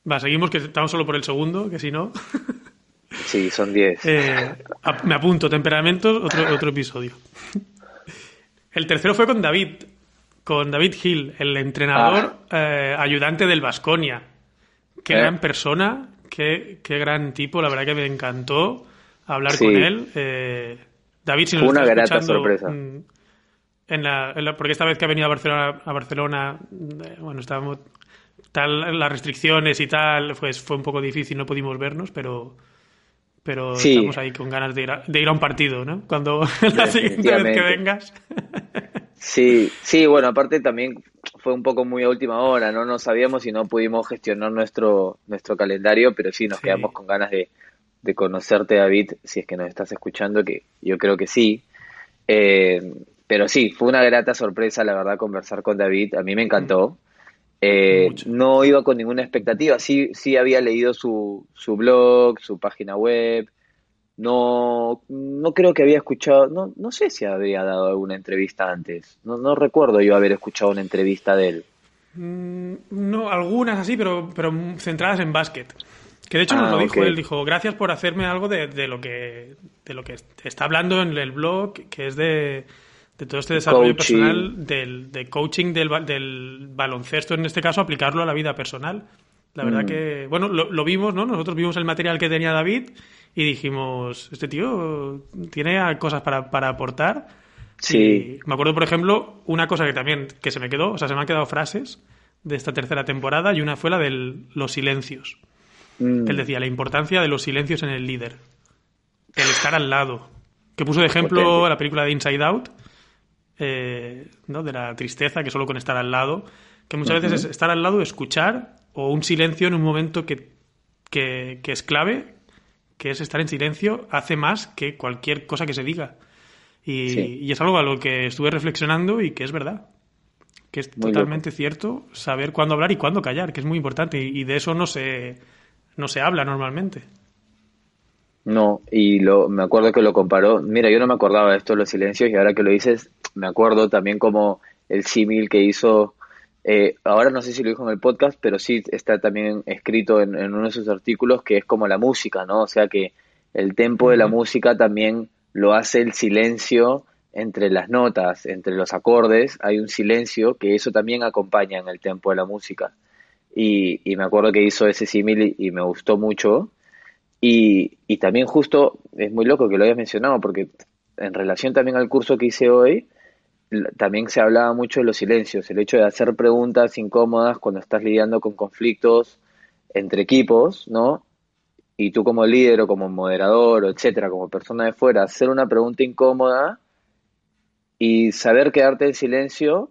Va, seguimos que estamos solo por el segundo, que si no. sí, son diez. Eh, me apunto, temperamentos, otro, otro episodio. El tercero fue con David, con David Hill, el entrenador ah. eh, ayudante del Vasconia. Qué eh. gran persona, qué, qué, gran tipo, la verdad que me encantó hablar con él. Eh, David, si nos una grata sorpresa. Mm, en la, porque esta vez que ha venido a Barcelona, a Barcelona bueno, estábamos tal las restricciones y tal, pues fue un poco difícil, no pudimos vernos, pero pero estamos ahí con ganas de ir, a, de ir a un partido, ¿no? Cuando la siguiente vez que vengas. Sí, sí, bueno, aparte también fue un poco muy a última hora, no no sabíamos y no pudimos gestionar nuestro nuestro calendario, pero sí nos quedamos con ganas de, de, conocerte, David, si es que nos estás escuchando, que yo creo que sí. Eh, pero sí, fue una grata sorpresa, la verdad, conversar con David. A mí me encantó. Eh, no iba con ninguna expectativa. Sí, sí había leído su, su blog, su página web. No, no creo que había escuchado, no, no sé si había dado alguna entrevista antes. No, no recuerdo yo haber escuchado una entrevista de él. Mm, no, algunas así, pero, pero centradas en básquet. Que de hecho nos lo ah, dijo, él dijo, gracias por hacerme algo de, de, lo que de lo que está hablando en el blog, que es de, de todo este desarrollo personal, del, de coaching del, del, baloncesto, en este caso, aplicarlo a la vida personal. La verdad mm. que, bueno, lo, vimos, ¿no? Nosotros vimos el material que tenía David y dijimos, este tío tiene cosas para, para aportar. Sí. me acuerdo, por ejemplo, una cosa que también, que se me quedó, o sea, se me han quedado frases de esta tercera temporada y una fue la de los silencios. Mm. Él decía la importancia de los silencios en el líder, el estar al lado. Que puso de ejemplo la película de Inside Out, eh, ¿no? de la tristeza que solo con estar al lado, que muchas veces es estar al lado, escuchar o un silencio en un momento que, que, es clave, que es estar en silencio, hace más que cualquier cosa que se diga. Y, es algo a lo que estuve reflexionando y que es verdad. Que es totalmente cierto saber cuándo hablar y cuándo callar, que es muy importante. Y, de eso no se, no se habla normalmente. No, y lo, me acuerdo que lo comparó. Mira, yo no me acordaba de esto, los silencios, y ahora que lo dices, me acuerdo también como el símil que hizo. Eh, ahora no sé si lo dijo en el podcast, pero sí está también escrito en, uno de sus artículos que es como la música, ¿no? O sea que el tempo de la música también lo hace el silencio entre las notas, entre los acordes, hay un silencio que eso también acompaña en el tempo de la música. Y, y me acuerdo que hizo ese símil y me gustó mucho y, y también justo, es muy loco que lo hayas mencionado, porque en relación también al curso que hice hoy, también se hablaba mucho de los silencios, el hecho de hacer preguntas incómodas cuando estás lidiando con conflictos entre equipos, ¿no? Y tú como líder o como moderador o etcétera, como persona de fuera, hacer una pregunta incómoda y saber quedarte en silencio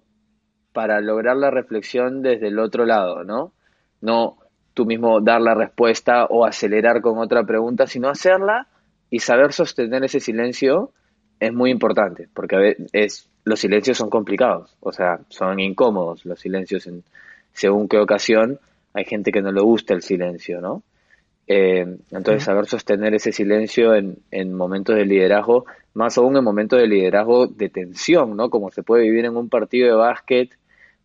para lograr la reflexión desde el otro lado, ¿no? No, tú mismo dar la respuesta o acelerar con otra pregunta, sino hacerla y saber sostener ese silencio es muy importante, porque es, los silencios son complicados, o sea, son incómodos los silencios en según qué ocasión. Hay gente que no le gusta el silencio, ¿no? Eh, entonces, saber sostener ese silencio en, en momentos de liderazgo, más aún en momentos de liderazgo de tensión, ¿no? Como se puede vivir en un partido de básquet,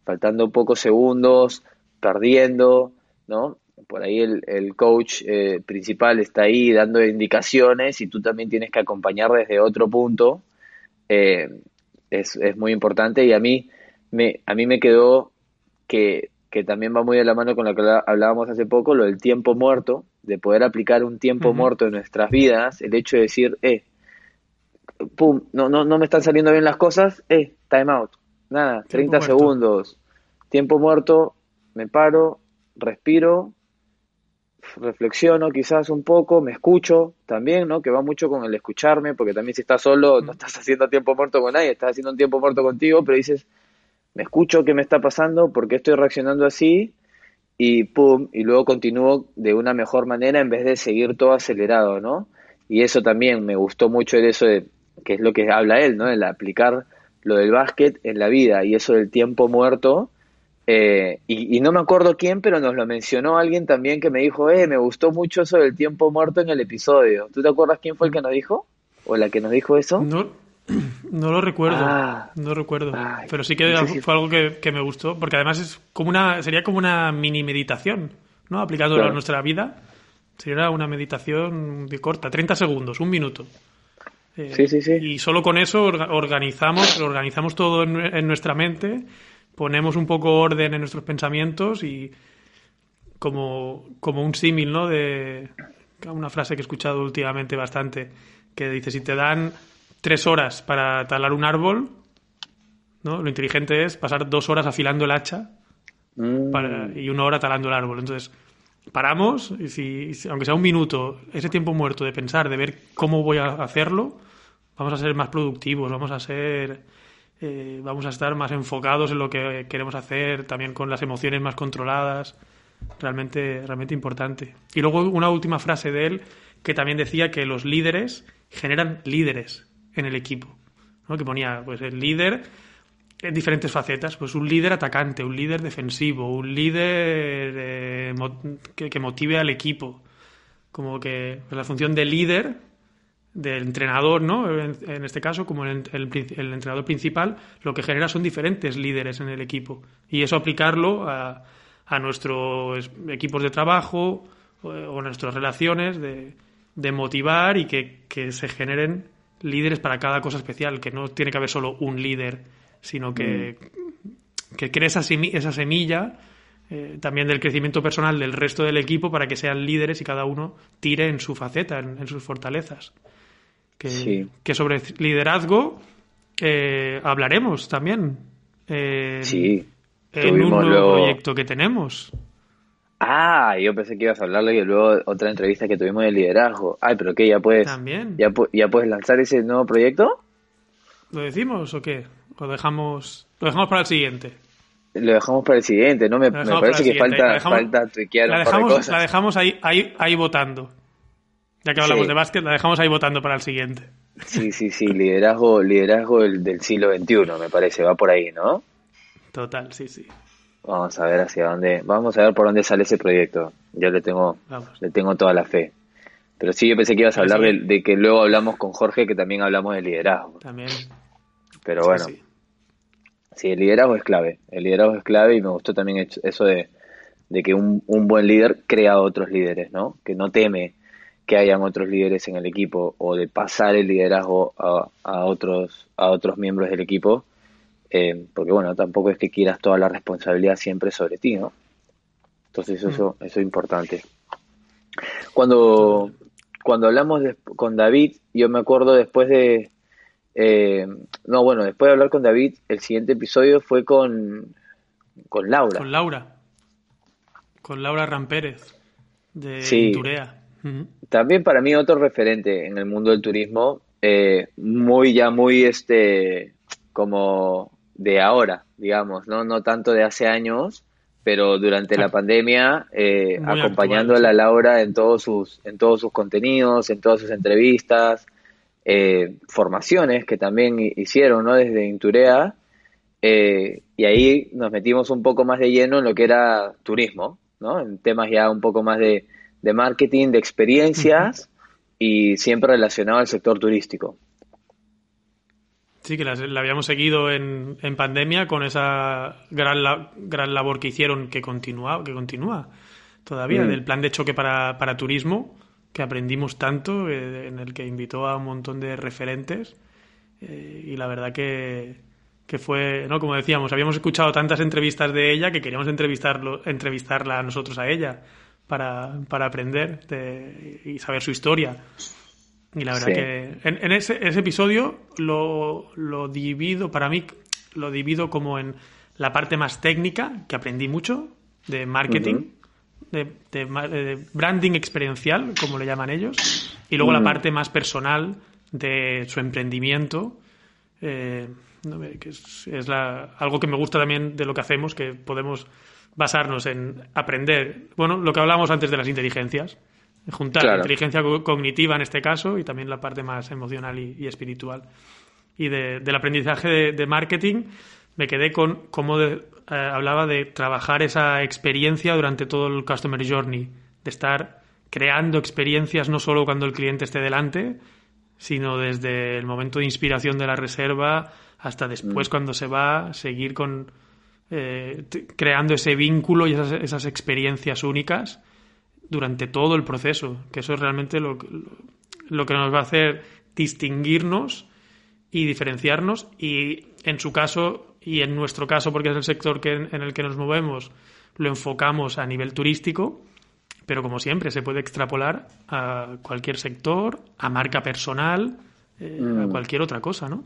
faltando pocos segundos, perdiendo, ¿no? Por ahí el, el coach eh, principal está ahí dando indicaciones y tú también tienes que acompañar desde otro punto. Eh, es, es, muy importante y a mí me, a mí me quedó que, que, también va muy de la mano con lo que hablábamos hace poco, lo del tiempo muerto, de poder aplicar un tiempo muerto en nuestras vidas, el hecho de decir, eh, pum, no, no, no me están saliendo bien las cosas, eh, time out, nada, 30 segundos, tiempo muerto, me paro, respiro, reflexiono quizás un poco, me escucho también, ¿no? Que va mucho con el escucharme, porque también si estás solo no estás haciendo tiempo muerto con nadie, estás haciendo un tiempo muerto contigo, pero dices, me escucho qué me está pasando, por qué estoy reaccionando así, y pum, y luego continúo de una mejor manera en vez de seguir todo acelerado, ¿no? Y eso también me gustó mucho el eso de, que es lo que habla él, ¿no? El aplicar lo del básquet en la vida y eso del tiempo muerto, eh, y, no me acuerdo quién, pero nos lo mencionó alguien también que me dijo, eh, me gustó mucho eso del tiempo muerto en el episodio. ¿Tú te acuerdas quién fue el que nos dijo? ¿O la que nos dijo eso? No, no lo recuerdo, ah. no recuerdo. pero sí que fue algo que, me gustó, porque además es como una, sería como una mini meditación, ¿no? Aplicado a nuestra vida. Sería una meditación de corta, 30 segundos, un minuto. sí, sí, sí. Y solo con eso organizamos, organizamos todo en, nuestra mente, ponemos un poco orden en nuestros pensamientos y como, como un símil, ¿no? De una frase que he escuchado últimamente bastante, que dice, si te dan tres horas para talar un árbol, ¿no? Lo inteligente es pasar dos horas afilando el hacha mm. y una hora talando el árbol. Entonces, paramos y si, aunque sea un minuto, ese tiempo muerto de pensar, de ver cómo voy a hacerlo, vamos a ser más productivos, vamos a ser... Eh, vamos a estar más enfocados en lo que queremos hacer, también con las emociones más controladas. Realmente, realmente importante. Y luego una última frase de él que también decía que los líderes generan líderes en el equipo. ¿no? Que ponía, pues el líder en diferentes facetas. Pues un líder atacante, un líder defensivo, un líder eh, que, motive al equipo. Como que pues la función de líder, del entrenador, ¿no? En, este caso, como el, entrenador principal, lo que genera son diferentes líderes en el equipo. Y eso aplicarlo a, a nuestros equipos de trabajo o, o nuestras relaciones de, de motivar y que, que se generen líderes para cada cosa especial, que no tiene que haber solo un líder sino que, mm. que cree esa, esa semilla eh, también del crecimiento personal del resto del equipo para que sean líderes y cada uno tire en su faceta, en, sus fortalezas. Que, que sobre liderazgo eh, hablaremos también. Eh, sí. En un nuevo proyecto que tenemos. Ah, yo pensé que ibas a hablarle y luego otra entrevista que tuvimos de liderazgo. Ay, pero ¿qué? ¿Ya puedes, ¿También? ¿ya, ¿Ya puedes lanzar ese nuevo proyecto? ¿Lo decimos o qué? Lo dejamos, lo dejamos para el siguiente. Lo dejamos para el siguiente, ¿no? Me, parece que falta, dejamos, falta la dejamos, La dejamos ahí, ahí, ahí votando. Ya que hablamos de básquet, la dejamos ahí votando para el siguiente. Sí, sí, sí, liderazgo, liderazgo del, del siglo XXI, me parece, va por ahí, ¿no? Total, sí, sí. Vamos a ver hacia dónde, vamos a ver por dónde sale ese proyecto. Yo le tengo, le tengo toda la fe. Pero sí, yo pensé que ibas a hablar de, de, que luego hablamos con Jorge, que también hablamos de liderazgo. También. Pero bueno, sí. el liderazgo es clave. El liderazgo es clave y me gustó también eso de, que un, buen líder crea a otros líderes, ¿no? Que no teme que hayan otros líderes en el equipo o de pasar el liderazgo a, otros a otros miembros del equipo eh, porque bueno tampoco es que quieras toda la responsabilidad siempre sobre ti no entonces eso mm. eso es importante cuando cuando hablamos con David yo me acuerdo después de eh, no, bueno, después de hablar con David, el siguiente episodio fue con, con Laura. Con Laura. Con Laura Rampérez, de sí. Turea. También para mí otro referente en el mundo del turismo, eh, muy ya muy este, como de ahora, digamos, ¿no? No tanto de hace años, pero durante la pandemia, eh, acompañando a la Laura en todos sus, en todos sus contenidos, en todas sus entrevistas, eh, formaciones que también hicieron ¿no? desde Inturea eh, y ahí nos metimos un poco más de lleno en lo que era turismo, ¿no? en temas ya un poco más de, marketing, de experiencias y siempre relacionado al sector turístico. Sí, que la, habíamos seguido en, en, pandemia con esa gran, gran labor que hicieron que continúa, que continúa todavía, mm. del plan de choque para, para turismo, que aprendimos tanto, eh, en el que invitó a un montón de referentes eh, y la verdad que, que, fue, ¿no? Como decíamos, habíamos escuchado tantas entrevistas de ella que queríamos entrevistarlo, entrevistarla a nosotros a ella para, para aprender y saber su historia. Y la verdad que en, ese, ese, episodio lo, lo divido, para mí, lo divido como en la parte más técnica, que aprendí mucho, de marketing, de, branding experiencial, como le llaman ellos, y luego la parte más personal de su emprendimiento, eh, que es, algo que me gusta también de lo que hacemos, que podemos basarnos en aprender, bueno, lo que hablamos antes de las inteligencias, juntar la inteligencia cognitiva en este caso y también la parte más emocional y, espiritual. Y del aprendizaje de, marketing me quedé con cómo eh, hablaba de trabajar esa experiencia durante todo el Customer Journey, de estar creando experiencias no solo cuando el cliente esté delante, sino desde el momento de inspiración de la reserva hasta después mm. cuando se va, seguir con eh, creando ese vínculo y esas, experiencias únicas durante todo el proceso, que eso es realmente lo, lo que nos va a hacer distinguirnos y diferenciarnos y en su caso y en nuestro caso, porque es el sector que, en el que nos movemos, lo enfocamos a nivel turístico, pero como siempre se puede extrapolar a cualquier sector, a marca personal, eh, a mm. cualquier otra cosa, ¿no?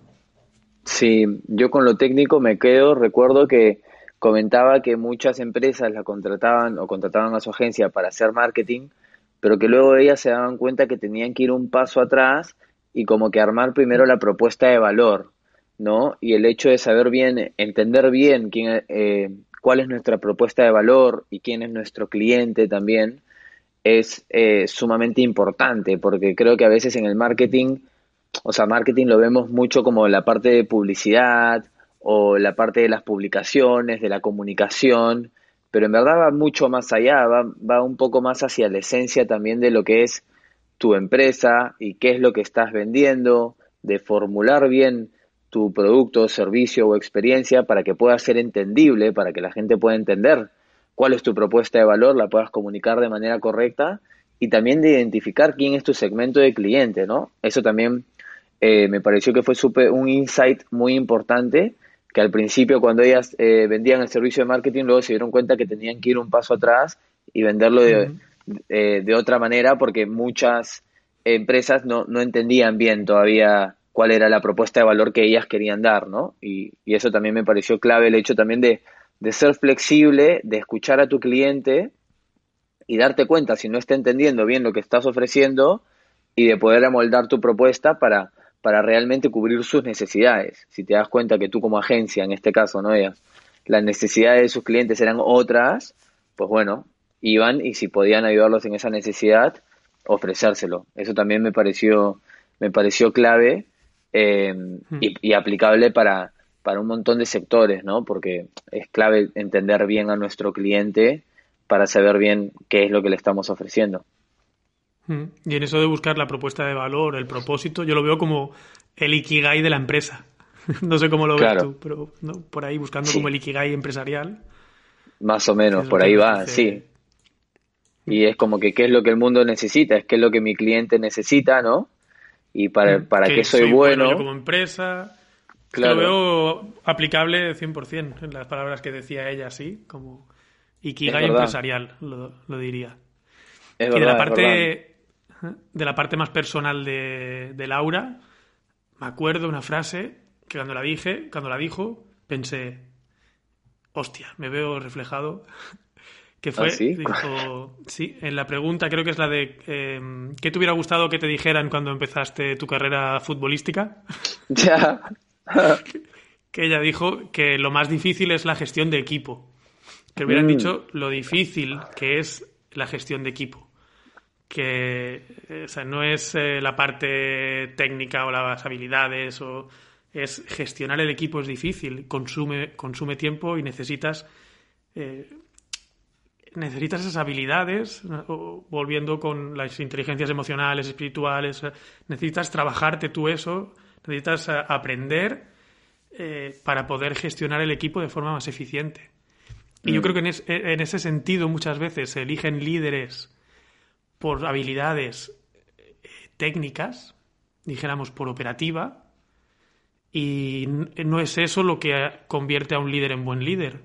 Sí, yo con lo técnico me quedo, recuerdo que comentaba que muchas empresas la contrataban o contrataban a su agencia para hacer marketing, pero que luego ellas se daban cuenta que tenían que ir un paso atrás y como que armar primero la propuesta de valor, ¿no? Y el hecho de saber bien, entender bien quién, eh, cuál es nuestra propuesta de valor y quién es nuestro cliente también, es eh, sumamente importante, porque creo que a veces en el marketing, o sea, marketing lo vemos mucho como la parte de publicidad o la parte de las publicaciones, de la comunicación, pero en verdad va mucho más allá, va, va un poco más hacia la esencia también de lo que es tu empresa y qué es lo que estás vendiendo, de formular bien tu producto, servicio o experiencia para que pueda ser entendible, para que la gente pueda entender cuál es tu propuesta de valor, la puedas comunicar de manera correcta y también de identificar quién es tu segmento de cliente, ¿no? Eso también eh, me pareció que fue super, un insight muy importante que al principio cuando ellas eh, vendían el servicio de marketing luego se dieron cuenta que tenían que ir un paso atrás y venderlo de, eh, de otra manera porque muchas empresas no, no entendían bien todavía cuál era la propuesta de valor que ellas querían dar, ¿no? Y, y eso también me pareció clave el hecho también de de ser flexible, de escuchar a tu cliente y darte cuenta si no está entendiendo bien lo que estás ofreciendo y de poder amoldar tu propuesta para, para realmente cubrir sus necesidades. Si te das cuenta que tú como agencia, en este caso, ¿no? Ellas, las necesidades de sus clientes eran otras, pues bueno, iban y si podían ayudarlos en esa necesidad, ofrecérselo. Eso también me pareció, me pareció clave eh, mm. y, aplicable para, para un montón de sectores, ¿no? Porque es clave entender bien a nuestro cliente para saber bien qué es lo que le estamos ofreciendo. Mm. Y en eso de buscar la propuesta de valor, el propósito, yo lo veo como el ikigai de la empresa. no sé cómo lo ves tú, pero por ahí buscando como el ikigai empresarial. Más o menos, por ahí va, sí. Y es como que qué es lo que el mundo necesita, es qué es lo que mi cliente necesita, ¿no? Y para, mm. para qué soy, bueno. yo como empresa, lo veo aplicable 100% en las palabras que decía ella, sí, como Ikigai empresarial, lo, diría. y de la parte de la parte más personal de, de, Laura, me acuerdo una frase que cuando la dije, cuando la dijo, pensé, hostia, me veo reflejado. Que fue, ¿Ah, sí? dijo, sí, en la pregunta creo que es la de em, ¿qué te hubiera gustado que te dijeran cuando empezaste tu carrera futbolística? Ya que ella dijo que lo más difícil es la gestión de equipo. Que hubieran mm. dicho lo difícil que es la gestión de equipo. Que o sea, no es eh, la parte técnica o las habilidades, o es gestionar el equipo es difícil, consume, consume tiempo y necesitas eh, necesitas esas habilidades, volviendo con las inteligencias emocionales, espirituales, necesitas trabajarte tú eso necesitas eh, aprender eh, para poder gestionar el equipo de forma más eficiente. Y yo mm. creo que en, ese sentido muchas veces se eligen líderes por habilidades eh, técnicas, dijéramos por operativa, y no es eso lo que convierte a un líder en buen líder.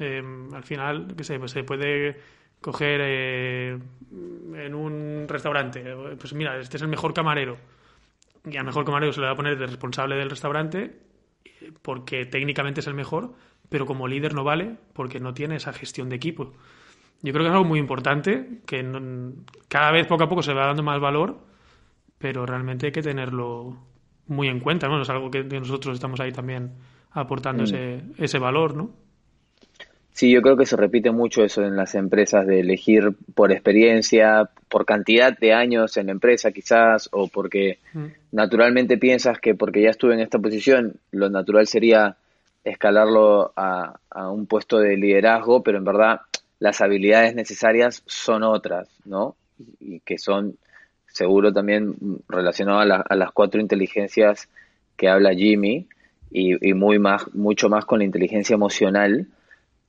Em, al final, qué sé, pues se puede coger en un restaurante, pues mira, este es el mejor camarero y a mejor camarero se le va a poner de responsable del restaurante porque técnicamente es el mejor, pero como líder no vale porque no tiene esa gestión de equipo. Yo creo que es algo muy importante, que cada vez poco a poco se va dando más valor, pero realmente hay que tenerlo muy en cuenta, ¿no? Es algo que nosotros estamos ahí también aportando mm. ese, ese valor, ¿no? Sí, yo creo que se repite mucho eso en las empresas de elegir por experiencia, por cantidad de años en la empresa quizás, o porque mm. naturalmente piensas que porque ya estuve en esta posición, lo natural sería escalarlo a, un puesto de liderazgo, pero en verdad las habilidades necesarias son otras, ¿no? Y, que son seguro también relacionadas a, las cuatro inteligencias que habla Jimmy y, muy más, mucho más con la inteligencia emocional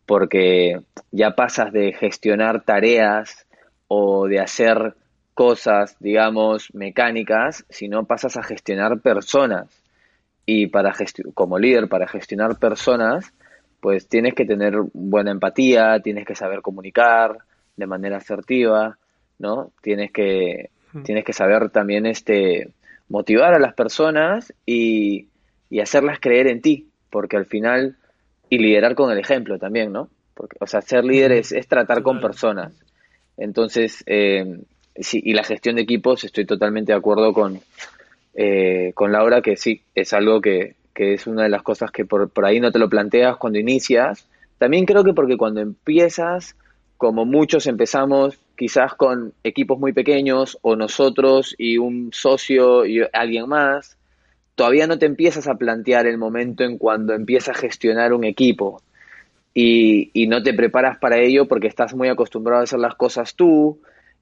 porque ya pasas de gestionar tareas o de hacer cosas, digamos, mecánicas, sino pasas a gestionar personas. Y para como líder, para gestionar personas, pues tienes que tener buena empatía, tienes que saber comunicar de manera asertiva, ¿no? Tienes que, tienes que saber también este, motivar a las personas y, y hacerlas creer en ti, porque al final, y liderar con el ejemplo también, ¿no? Porque, o sea, ser líder es, tratar con personas. Entonces, eh, sí, y la gestión de equipos, estoy totalmente de acuerdo con, eh, con Laura, que sí, es algo que, que es una de las cosas que por, por ahí no te lo planteas cuando inicias. También creo que porque cuando empiezas, como muchos empezamos quizás con equipos muy pequeños o nosotros y un socio y alguien más, todavía no te empiezas a plantear el momento en cuando empiezas a gestionar un equipo y, y no te preparas para ello porque estás muy acostumbrado a hacer las cosas tú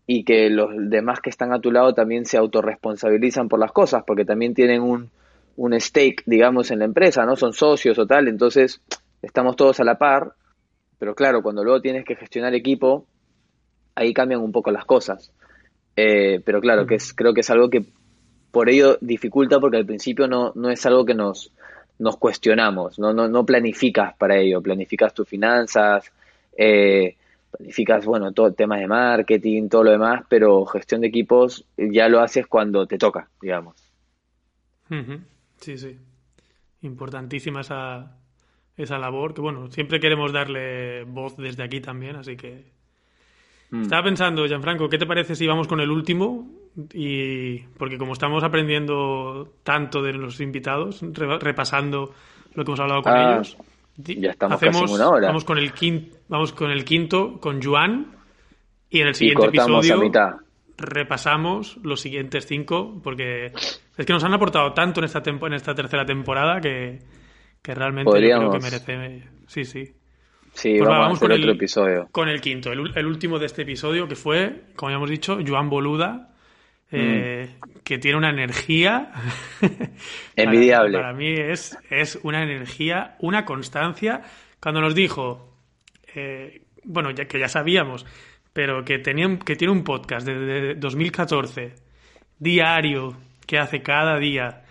y que los demás que están a tu lado también se autorresponsabilizan por las cosas porque también tienen un, un stake, digamos, en la empresa, ¿no? Son socios o tal, entonces estamos todos a la par, pero claro, cuando luego tienes que gestionar equipo, ahí cambian un poco las cosas. Eh, pero claro, que es, creo que es algo que por ello dificulta porque al principio no, no es algo que nos, nos cuestionamos, ¿no? No, no planificas para ello, planificas tus finanzas, eh, planificas, bueno, todo el tema de marketing, todo lo demás, pero gestión de equipos ya lo haces cuando te toca, digamos. Sí, sí. Importantísima esa, esa labor, que bueno, siempre queremos darle voz desde aquí también, así que... Mm. Estaba pensando, Gianfranco, ¿qué te parece si vamos con el último? Y porque como estamos aprendiendo tanto de los invitados, repasando lo que hemos hablado con ah, ellos, ya estamos hacemos, una hora. Vamos con el quinto, vamos con el quinto, con Juan, y en el siguiente episodio repasamos los siguientes cinco, porque es que nos han aportado tanto en esta, en esta tercera temporada que, realmente creo que merece. Sí, sí. Sí, pues vamos, con otro episodio. Con el quinto, el, último de este episodio, que fue, como ya hemos dicho, Joan Boluda, eh, mm. que tiene una energía. Envidiable. Para, mí es, es una energía, una constancia. Cuando nos dijo, eh, bueno, ya que ya sabíamos pero que, tenía, que tiene un podcast desde 2014, diario, que hace cada día,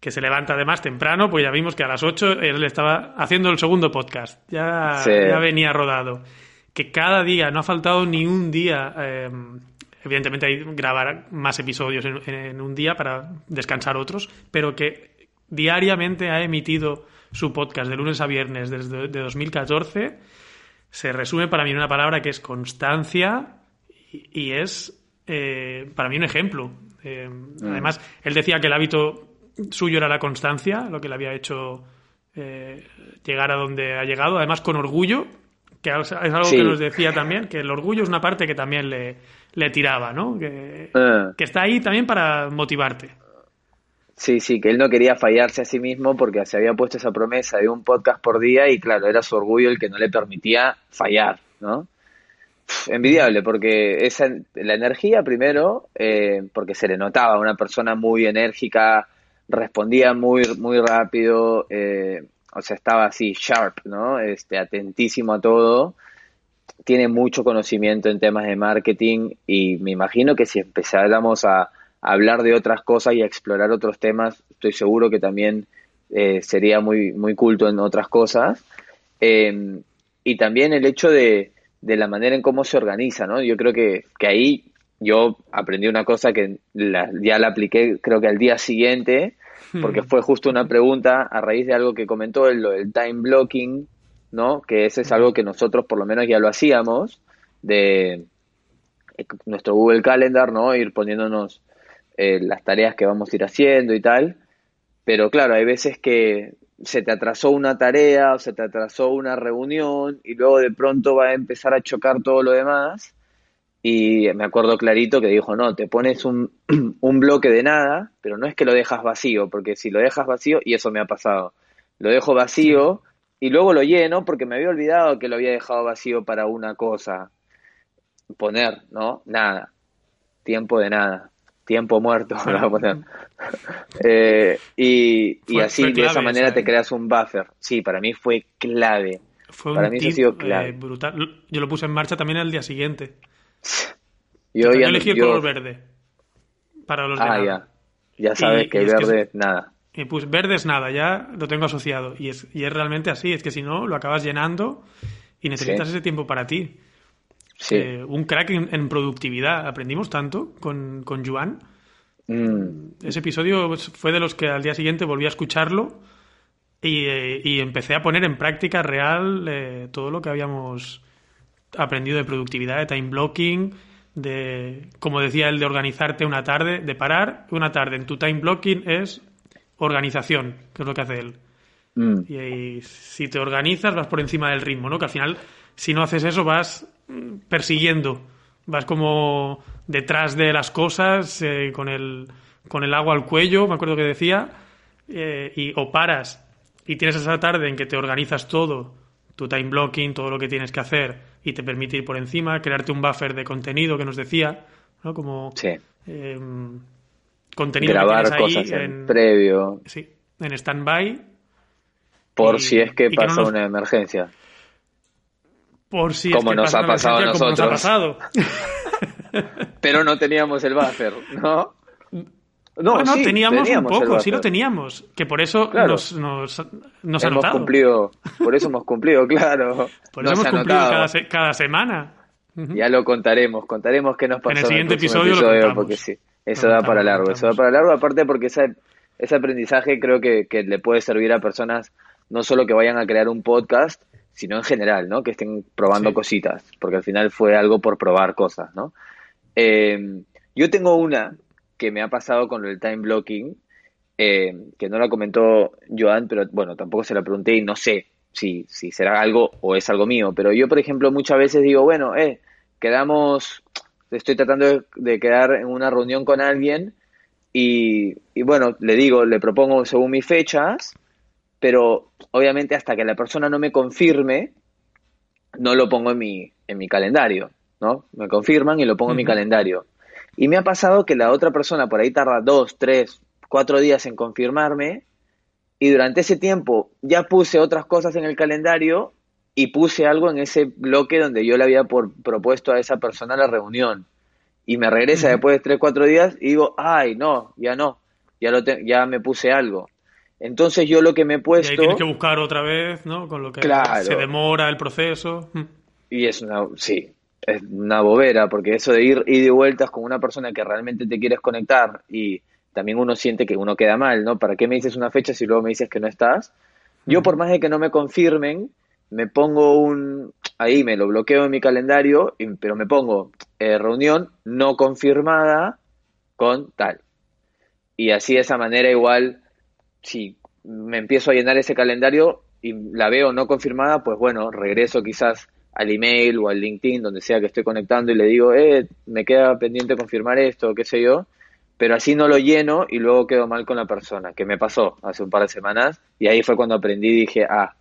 que se levanta además temprano, pues ya vimos que a las 8 él estaba haciendo el segundo podcast, ya, ya venía rodado. Que cada día, no ha faltado ni un día, eh, evidentemente hay grabar más episodios en, un día para descansar otros, pero que diariamente ha emitido su podcast de lunes a viernes desde de 2014 se resume para mí en una palabra que es constancia y, es eh, para mí un ejemplo. Eh, mm. Además, él decía que el hábito suyo era la constancia, lo que le había hecho eh, llegar a donde ha llegado, además con orgullo, que es algo que nos decía también, que el orgullo es una parte que también le, le tiraba, ¿no? Que, que está ahí también para motivarte. Sí, sí, que él no quería fallarse a sí mismo porque se había puesto esa promesa de un podcast por día y claro, era su orgullo el que no le permitía fallar, ¿no? Envidiable porque esa, la energía primero, eh, porque se le notaba una persona muy enérgica, respondía muy, muy rápido, eh, o sea, estaba así sharp, ¿no? Este, atentísimo a todo. Tiene mucho conocimiento en temas de marketing y me imagino que si empezáramos a, hablar de otras cosas y a explorar otros temas, estoy seguro que también eh, sería muy, muy culto en otras cosas. Y también el hecho de, de, la manera en cómo se organiza, ¿no? Yo creo que, que ahí yo aprendí una cosa que ya la apliqué creo que al día siguiente, porque fue justo una pregunta a raíz de algo que comentó el, el time blocking, ¿no? Que ese es algo que nosotros por lo menos ya lo hacíamos, de eh, nuestro Google Calendar, ¿no? Ir poniéndonos eh, las tareas que vamos a ir haciendo y tal. Pero claro, hay veces que se te atrasó una tarea o se te atrasó una reunión y luego de pronto va a empezar a chocar todo lo demás. Y me acuerdo clarito que dijo, no, te pones un, un bloque de nada, pero no es que lo dejas vacío, porque si lo dejas vacío, y eso me ha pasado, lo dejo vacío y luego lo lleno porque me había olvidado que lo había dejado vacío para una cosa. Poner, ¿no? Nada. Tiempo de nada tiempo muerto, eh, y, así, de esa manera, te creas un buffer. Sí, para mí fue clave. para mí ha sido clave. Eh, brutal. Yo lo puse en marcha también al día siguiente. Yo, elegí el color verde. Para los Ah, ya. Ya sabes que verde es nada. pues verde es nada, ya lo tengo asociado. Y es, y es realmente así, es que si no, lo acabas llenando y necesitas ese tiempo para ti. Sí. Eh, un crack en, productividad. Aprendimos tanto con, con Joan. Mm. Ese episodio fue de los que al día siguiente volví a escucharlo y, eh, empecé a poner en práctica real eh, todo lo que habíamos aprendido de productividad, de time blocking, de, como decía él, de organizarte una tarde, de parar una tarde en tu time blocking es organización, que es lo que hace él. Mm. Y, si te organizas vas por encima del ritmo, ¿no? Que al final, si no haces eso, vas persiguiendo, vas como detrás de las cosas eh, con, el, con el agua al cuello, me acuerdo que decía, eh, y, o paras y tienes esa tarde en que te organizas todo, tu time blocking, todo lo que tienes que hacer y te permite ir por encima, crearte un buffer de contenido que nos decía, ¿no? Como em, contenido Grabar cosas en, previo. Sí, en stand-by. Por si es que pasa una emergencia. Por si como es nos ha pasado a nosotros. Nos ha pasado. Pero no teníamos el buffer, ¿no? No, no teníamos, un poco, sí lo teníamos. Que por eso nos, nos, nos hemos cumplido, por eso hemos cumplido, claro. Por eso hemos cumplido cada, cada, semana. Ya lo contaremos, contaremos qué nos pasó en el siguiente episodio, porque sí, eso da para largo, eso da para largo, aparte porque ese, ese aprendizaje creo que, que le puede servir a personas no solo que vayan a crear un podcast, sino en general, ¿no? Que estén probando cositas, porque al final fue algo por probar cosas, ¿no? Eh, yo tengo una que me ha pasado con el time blocking, eh, que no la comentó Joan, pero bueno, tampoco se la pregunté y no sé si, si será algo o es algo mío, pero yo, por ejemplo, muchas veces digo, bueno, eh, quedamos, estoy tratando de, quedar en una reunión con alguien y, y bueno, le digo, le propongo según mis fechas, pero obviamente hasta que la persona no me confirme, no lo pongo en mi, en mi calendario, ¿no? Me confirman y lo pongo en mi calendario. Y me ha pasado que la otra persona por ahí tarda dos, tres, cuatro días en confirmarme y durante ese tiempo ya puse otras cosas en el calendario y puse algo en ese bloque donde yo le había por, propuesto a esa persona la reunión. Y me regresa después de tres, cuatro días y digo, ay, no, ya no, ya, lo ya me puse algo. Entonces yo lo que me he puesto... Y tienes que buscar otra vez, ¿no? Con lo que se demora el proceso. Mm. Y es una... Sí, es una bobera, porque eso de ir y de vueltas con una persona que realmente te quieres conectar y también uno siente que uno queda mal, ¿no? ¿Para qué me dices una fecha si luego me dices que no estás? Yo por más de que no me confirmen, me pongo un... Ahí me lo bloqueo en mi calendario, pero me pongo eh, reunión no confirmada con tal. Y así de esa manera igual si me empiezo a llenar ese calendario y la veo no confirmada, pues bueno, regreso quizás al email o al LinkedIn, donde sea que estoy conectando y le digo, eh, me queda pendiente confirmar esto, qué sé yo, pero así no lo lleno y luego quedo mal con la persona, que me pasó hace un par de semanas y ahí fue cuando aprendí y dije, ah,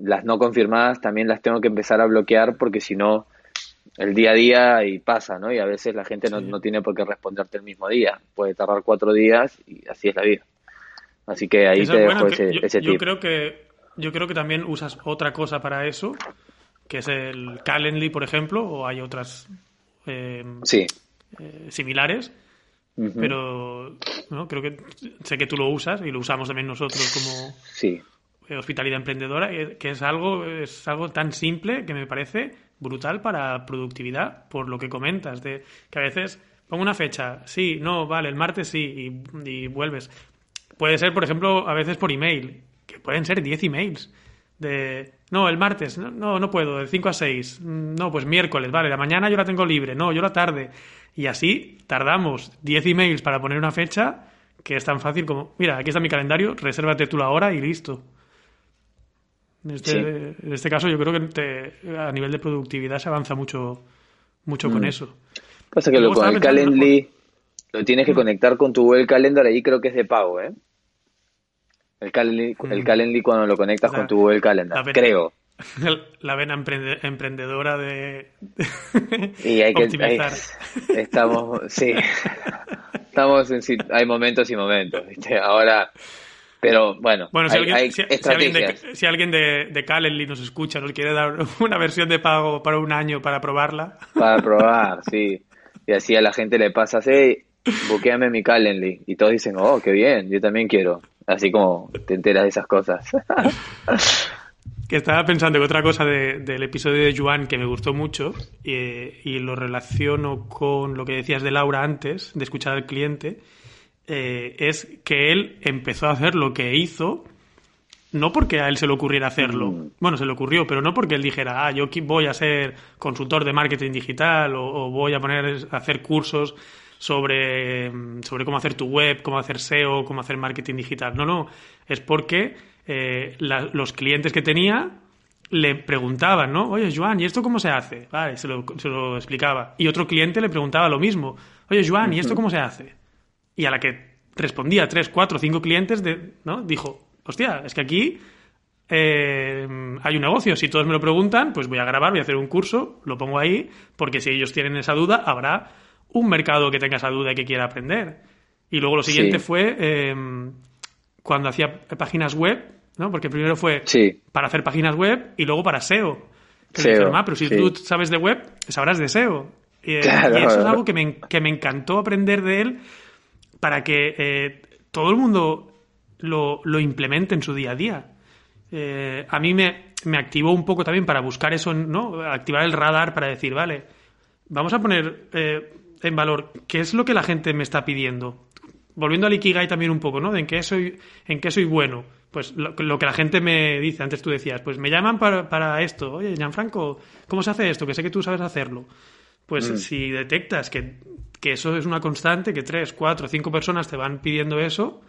las no confirmadas también las tengo que empezar a bloquear porque si no, el día a día y pasa, ¿no? Y a veces la gente no, no tiene por qué responderte el mismo día, puede tardar cuatro días y así es la vida. Así que ahí te dejo ese, yo, ese yo creo que Yo creo que también usas otra cosa para eso, que es el Calendly, por ejemplo, o hay otras eh, sí. Eh, similares. Pero ¿no? creo que sé que tú lo usas y lo usamos también nosotros como sí. hospitalidad emprendedora, eh, que es algo, es algo tan simple que me parece brutal para productividad, por lo que comentas, de que a veces pongo una fecha, sí, no, vale, el martes sí, y, y vuelves. Puede ser, por ejemplo, a veces por email, que pueden ser 10 emails. De, no, el martes, no, no puedo, de 5 a 6. No, pues miércoles, vale, la mañana yo la tengo libre, no, yo la tarde. Y así tardamos 10 emails para poner una fecha que es tan fácil como, mira, aquí está mi calendario, resérvate tú la hora y listo. En este, en este caso yo creo que a nivel de productividad se avanza mucho, mucho con mm. eso. Pasa que lo, con el Calendly lo tienes que mm. conectar con tu Google Calendar, ahí creo que es de pago, ¿eh? El Calendly, el mm. Calendly cuando lo conectas con tu Google Calendar, creo. La vena emprendedora de, y hay que, optimizar. estamos, sí, estamos en, hay momentos y momentos, ¿viste? Ahora, pero bueno, bueno si, alguien, si, alguien, de, de, Calendly nos escucha, nos quiere dar una versión de pago para un año para probarla. Para probar, sí. Y así a la gente le pasa, hey, buqueame mi Calendly. Y todos dicen, oh, qué bien, yo también quiero. Así como te enteras de esas cosas. que estaba pensando que otra cosa del episodio de Juan que me gustó mucho y lo relaciono con lo que decías de Laura antes, de escuchar al cliente, eh, es que él empezó a hacer lo que hizo no porque a él se le ocurriera hacerlo. Mm. Bueno, se le ocurrió, pero no porque él dijera, ah, yo voy a ser consultor de marketing digital o, voy a poner a hacer cursos sobre, sobre cómo hacer tu web, cómo hacer SEO, cómo hacer marketing digital. No, no, es porque eh, los clientes que tenía le preguntaban, ¿no? Oye, Joan, ¿y esto cómo se hace? Vale, se lo, se lo explicaba. Y otro cliente le preguntaba lo mismo. Oye, Joan, ¿y esto cómo se hace? Y a la que respondía tres, cuatro, cinco clientes, de, ¿no? Dijo, hostia, es que aquí eh, hay un negocio. Si todos me lo preguntan, pues voy a grabar, voy a hacer un curso, lo pongo ahí, porque si ellos tienen esa duda, habrá un mercado que tenga esa duda y que quiera aprender. Y luego lo siguiente fue em, cuando hacía páginas web, ¿no? Porque primero fue para hacer páginas web y luego para SEO. SEO ah, pero si tú sabes de web, sabrás de SEO. y eso es algo que me, que me, encantó aprender de él para que eh, todo el mundo lo, lo implemente en su día a día. Eh, a mí me, me, activó un poco también para buscar eso, ¿no? Activar el radar para decir, vale, vamos a poner eh, en valor qué es lo que la gente me está pidiendo. Volviendo al Ikigai también un poco, ¿no? en qué soy, en qué soy bueno. Pues lo, que la gente me dice, antes tú decías, pues me llaman para, para esto. Oye, Gianfranco, ¿cómo se hace esto? Que sé que tú sabes hacerlo. Pues mm. si detectas que, que, eso es una constante, que tres, cuatro, cinco personas te van pidiendo eso,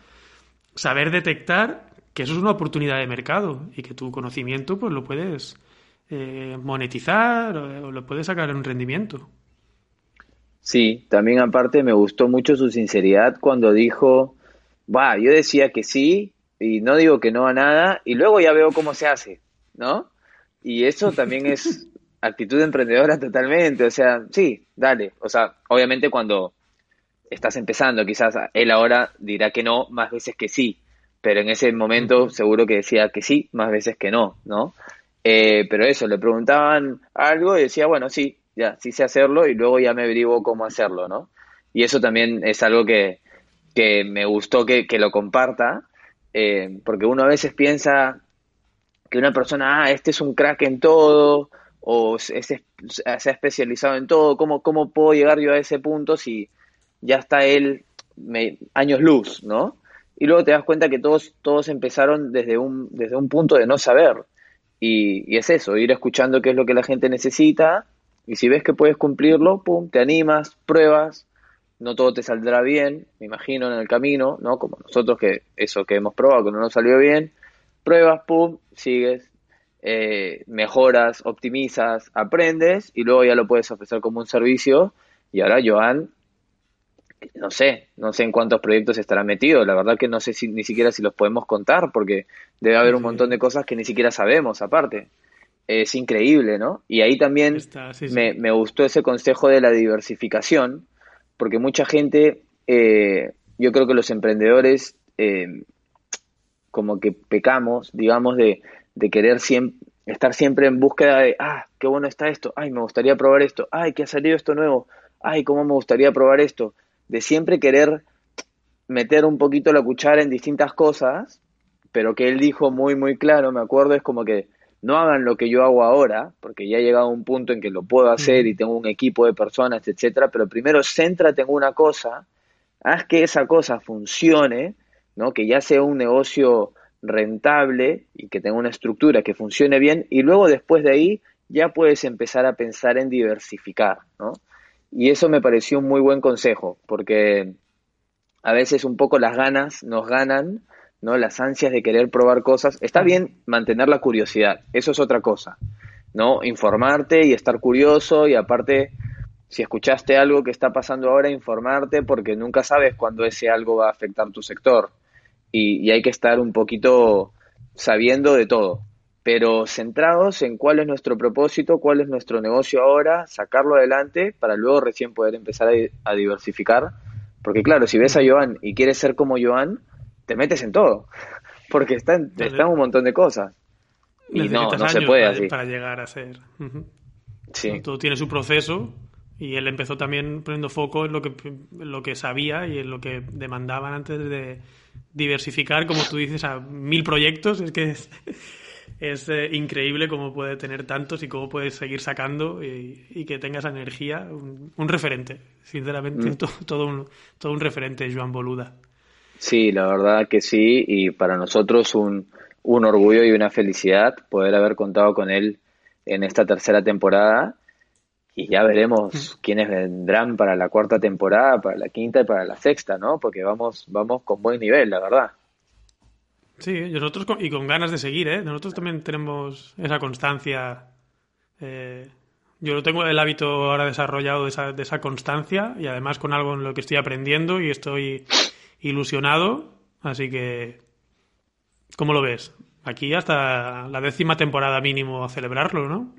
saber detectar que eso es una oportunidad de mercado y que tu conocimiento pues lo puedes eh, monetizar o, lo puedes sacar en un rendimiento. Sí, también aparte me gustó mucho su sinceridad cuando dijo, va, yo decía que sí y no digo que no a nada y luego ya veo cómo se hace, ¿no? Y eso también es actitud emprendedora totalmente, o sea, sí, dale, o sea, obviamente cuando estás empezando, quizás él ahora dirá que no más veces que sí, pero en ese momento seguro que decía que sí más veces que no, ¿no? Eh, pero eso, le preguntaban algo y decía, bueno, sí, ya, sí sé hacerlo y luego ya me averiguo cómo hacerlo, ¿no? Y eso también es algo que, que me gustó que, que lo comparta, eh, porque uno a veces piensa que una persona, ah, este es un crack en todo, o se, ha especializado en todo, ¿cómo, ¿cómo puedo llegar yo a ese punto si ya está él años luz, ¿no? Y luego te das cuenta que todos, todos empezaron desde un, desde un punto de no saber. Y, y, es eso, ir escuchando qué es lo que la gente necesita. Y si ves que puedes cumplirlo, pum, te animas, pruebas. No todo te saldrá bien, me imagino, en el camino, ¿no? Como nosotros que eso que hemos probado, que no nos salió bien. Pruebas, pum, sigues, eh, mejoras, optimizas, aprendes y luego ya lo puedes ofrecer como un servicio. Y ahora Joan no sé, no sé en cuántos proyectos estará metido, la verdad que no sé si, ni siquiera si los podemos contar, porque debe haber un montón de cosas que ni siquiera sabemos aparte. Es increíble, ¿no? Y ahí también Me, me, gustó ese consejo de la diversificación, porque mucha gente, eh, yo creo que los emprendedores eh, como que pecamos, digamos, de, de querer siempre, estar siempre en búsqueda de, ah, qué bueno está esto, ay, me gustaría probar esto, ay, que ha salido esto nuevo, ay, cómo me gustaría probar esto de siempre querer meter un poquito la cuchara en distintas cosas, pero que él dijo muy, muy claro, me acuerdo, es como que no hagan lo que yo hago ahora, porque ya he llegado a un punto en que lo puedo hacer y tengo un equipo de personas, etcétera, pero primero céntrate en una cosa, haz que esa cosa funcione, ¿no? Que ya sea un negocio rentable y que tenga una estructura que funcione bien, y luego después de ahí ya puedes empezar a pensar en diversificar, ¿no? Y eso me pareció un muy buen consejo, porque a veces un poco las ganas nos ganan, ¿no? Las ansias de querer probar cosas. Está bien mantener la curiosidad, eso es otra cosa, ¿no? Informarte y estar curioso y aparte, si escuchaste algo que está pasando ahora, informarte porque nunca sabes cuándo ese algo va a afectar tu sector. Y, y hay que estar un poquito sabiendo de todo pero centrados en cuál es nuestro propósito, cuál es nuestro negocio ahora, sacarlo adelante para luego recién poder empezar a, diversificar. Porque claro, si ves a Joan y quieres ser como Joan, te metes en todo, porque está en, un montón de cosas. Y no, no se puede para, así. Para llegar a ser. Todo tiene su proceso Y él empezó también poniendo foco en lo que, lo que sabía y en lo que demandaban antes de diversificar, como tú dices, a mil proyectos. Es que es, eh, increíble cómo puede tener tantos y cómo puede seguir sacando y, que tenga esa energía. Un, referente, sinceramente, mm. todo, un, todo un referente, Joan Boluda. Sí, la verdad que sí. Y para nosotros un, un orgullo y una felicidad poder haber contado con él en esta tercera temporada y ya veremos quiénes vendrán para la cuarta temporada, para la quinta y para la sexta, ¿no? Porque vamos, vamos con buen nivel, la verdad. Sí, nosotros y con ganas de seguir, ¿eh? Nosotros también tenemos esa constancia. Eh, yo lo tengo el hábito ahora desarrollado de esa, de esa constancia y además con algo en lo que estoy aprendiendo y estoy ilusionado. Así que, ¿cómo lo ves? Aquí hasta la décima temporada mínimo a celebrarlo, ¿no?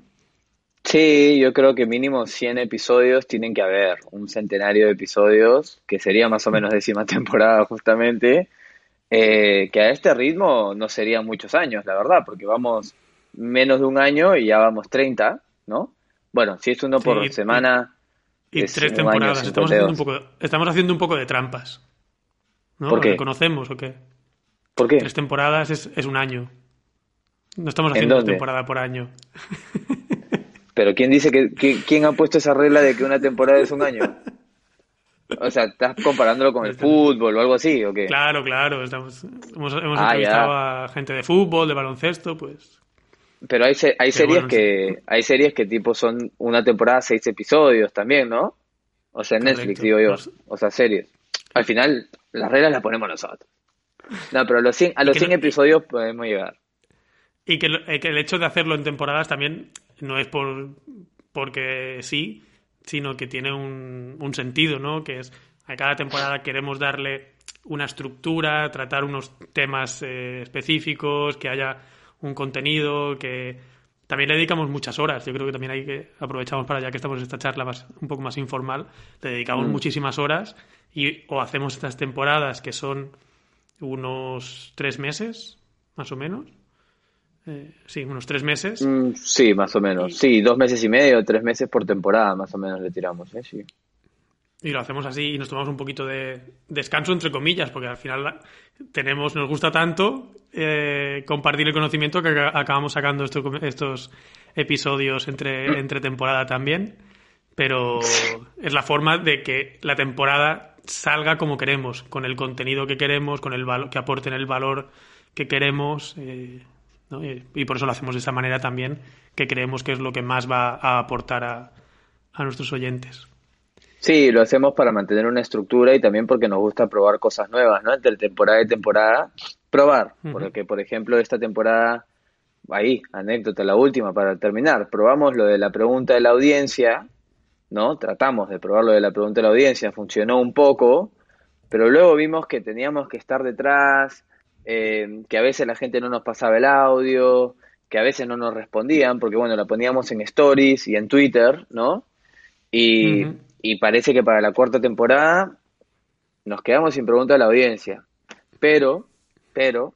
Sí, yo creo que mínimo 100 episodios tienen que haber, un centenario de episodios, que sería más o menos décima temporada justamente, eh, que a este ritmo no serían muchos años, la verdad, porque vamos menos de un año y ya vamos 30, ¿no? Bueno, si es uno por semana... Y, tres temporadas, estamos haciendo, un poco, estamos haciendo un poco de trampas. ¿No? ¿Por qué? ¿Conocemos o qué? ¿Por qué? Tres temporadas es, es un año. No estamos haciendo temporada por año. Pero ¿quién dice que, quién ha puesto esa regla de que una temporada es un año? O sea, ¿estás comparándolo con el fútbol o algo así o qué? Claro, claro. Estamos, hemos, hemos ah, entrevistado a gente de fútbol, de baloncesto, pues. Pero hay, hay series que hay series que tipo son una temporada seis episodios también, ¿no? O sea, en Netflix digo yo, o sea, series. Al final las reglas las ponemos nosotros. No, pero a los 100, a los 100 episodios podemos llegar. Y que, el hecho de hacerlo en temporadas también no es por porque sí, sino que tiene un, sentido, ¿no? Que es a cada temporada queremos darle una estructura, tratar unos temas eh, específicos, que haya un contenido, que también le dedicamos muchas horas. Yo creo que también hay que aprovechamos para ya que estamos en esta charla más, un poco más informal, le dedicamos mm. muchísimas horas y o hacemos estas temporadas que son unos tres meses, más o menos, eh, sí, unos tres meses. Mm, sí, más o menos. Sí, dos meses y medio, tres meses por temporada, más o menos le tiramos, ¿eh? Sí. Y lo hacemos así y nos tomamos un poquito de descanso, entre comillas, porque al final tenemos, nos gusta tanto eh, compartir el conocimiento que acabamos sacando estos, estos episodios entre, entre temporada también. Pero es la forma de que la temporada salga como queremos, con el contenido que queremos, con el que aporten el valor que queremos. Eh, y, por eso lo hacemos de esa manera también, que creemos que es lo que más va a aportar a, nuestros oyentes. Sí, lo hacemos para mantener una estructura y también porque nos gusta probar cosas nuevas, ¿no? Entre temporada y temporada, probar. Porque, por ejemplo, esta temporada, ahí, anécdota, la última para terminar, probamos lo de la pregunta de la audiencia, ¿no? Tratamos de probar lo de la pregunta de la audiencia, funcionó un poco, pero luego vimos que teníamos que estar detrás, eh, que a veces la gente no nos pasaba el audio, que a veces no nos respondían, porque bueno, la poníamos en stories y en Twitter, ¿no? Y, parece que para la cuarta temporada nos quedamos sin pregunta de la audiencia. Pero, pero,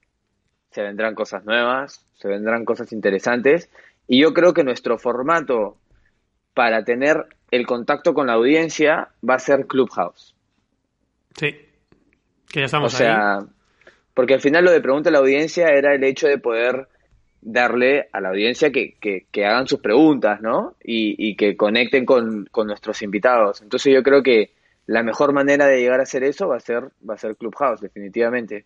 se vendrán cosas nuevas, se vendrán cosas interesantes, y yo creo que nuestro formato para tener el contacto con la audiencia va a ser Clubhouse. Sí, que ya estamos o sea, porque al final lo de pregunta a la audiencia era el hecho de poder darle a la audiencia que, que, hagan sus preguntas, ¿no? Y, que conecten con, nuestros invitados. Entonces yo creo que la mejor manera de llegar a hacer eso va a ser, va a ser Clubhouse, definitivamente.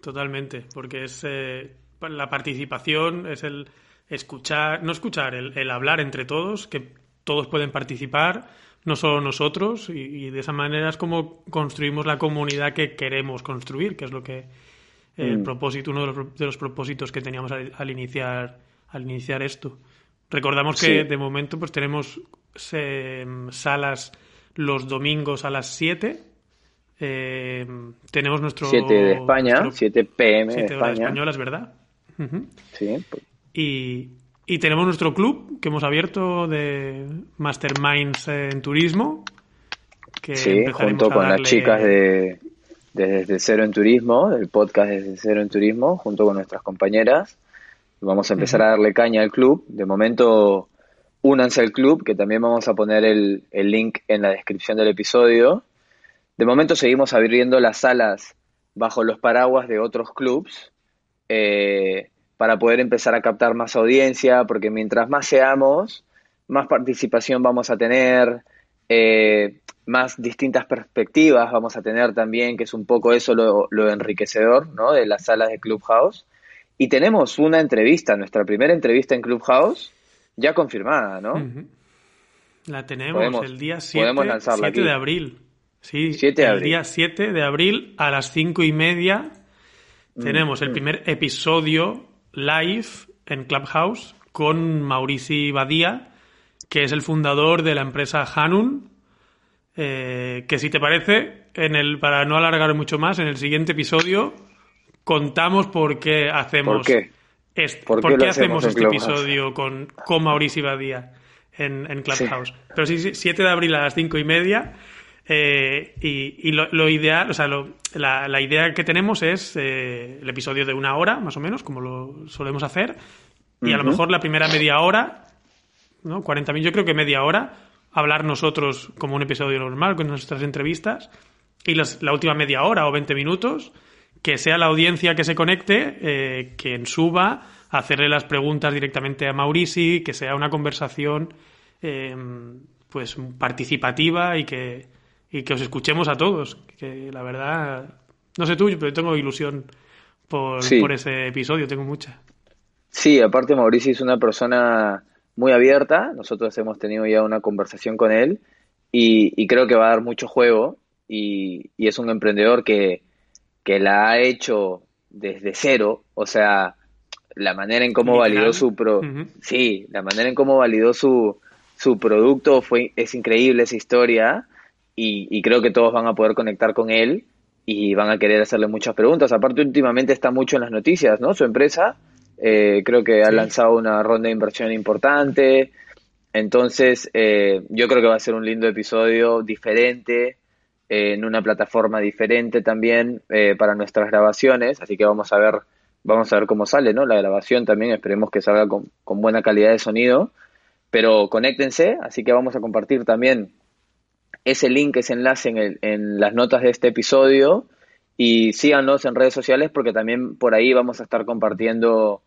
Totalmente, porque es eh, la participación, es el escuchar, no escuchar, el, el hablar entre todos, que todos pueden participar no solo nosotros, y, de esa manera es como construimos la comunidad que queremos construir, que es lo que el mm. propósito, uno de los, propósitos que teníamos al, iniciar al iniciar esto. Recordamos que de momento pues tenemos salas los domingos a las 7. Eh, tenemos nuestro 7 de España, 7 pm de España. españolas, ¿verdad? Sí. Y, y tenemos nuestro club que hemos abierto de Masterminds en turismo. Que sí, junto con las chicas de, Desde Cero en Turismo, del podcast Desde Cero en Turismo, junto con nuestras compañeras. Vamos a empezar a darle caña al club. De momento únanse al club, que también vamos a poner el, el link en la descripción del episodio. De momento seguimos abriendo las salas bajo los paraguas de otros clubs eh, para poder empezar a captar más audiencia, porque mientras más seamos, más participación vamos a tener, eh, más distintas perspectivas vamos a tener también, que es un poco eso lo, lo enriquecedor ¿no? de las salas de Clubhouse. Y tenemos una entrevista, nuestra primera entrevista en Clubhouse, ya confirmada, ¿no? La tenemos el día 7, de abril. Sí, el día 7 de abril a las 5 y media tenemos el mm. primer episodio live en Clubhouse con Maurici Badía, que es el fundador de la empresa Hanun. Eh, que si te parece, en el, para no alargar mucho más, en el siguiente episodio contamos por qué hacemos, ¿Por qué? Este, ¿Por, qué, hacemos, este episodio con, con Mauricio Badía en, en Clubhouse. Pero sí, 7 de abril a las 5 y media. Eh, y, y lo, ideal, o sea, la, la, idea que tenemos es eh, el episodio de una hora, más o menos, como lo solemos hacer. Y a lo mejor la primera media hora, ¿no? 40 yo creo que media hora, hablar nosotros como un episodio normal con nuestras entrevistas. Y la última media hora o 20 minutos que sea la audiencia que se conecte eh, quien suba hacerle las preguntas directamente a Maurici, que sea una conversación eh, pues participativa y que, y que os escuchemos a todos. Que la verdad, no sé tú, pero tengo ilusión por, por ese episodio, tengo mucha. Sí, aparte Maurici es una persona muy abierta, nosotros hemos tenido ya una conversación con él y, creo que va a dar mucho juego y es un emprendedor que, que la ha hecho desde cero, o sea, la manera en cómo validó su pro sí, la manera en cómo validó su, su producto fue es increíble esa historia y, creo que todos van a poder conectar con él y van a querer hacerle muchas preguntas. Aparte últimamente está mucho en las noticias, ¿no? Su empresa eh, creo que ha lanzado una ronda de inversión importante. Entonces, eh, yo creo que va a ser un lindo episodio diferente en una plataforma diferente también eh, para nuestras grabaciones, así que vamos a ver vamos a ver cómo sale, ¿no? La grabación también, esperemos que salga con, buena calidad de sonido, pero conéctense, así que vamos a compartir también ese link, ese enlace en, en las notas de este episodio y síganos en redes sociales porque también por ahí vamos a estar compartiendo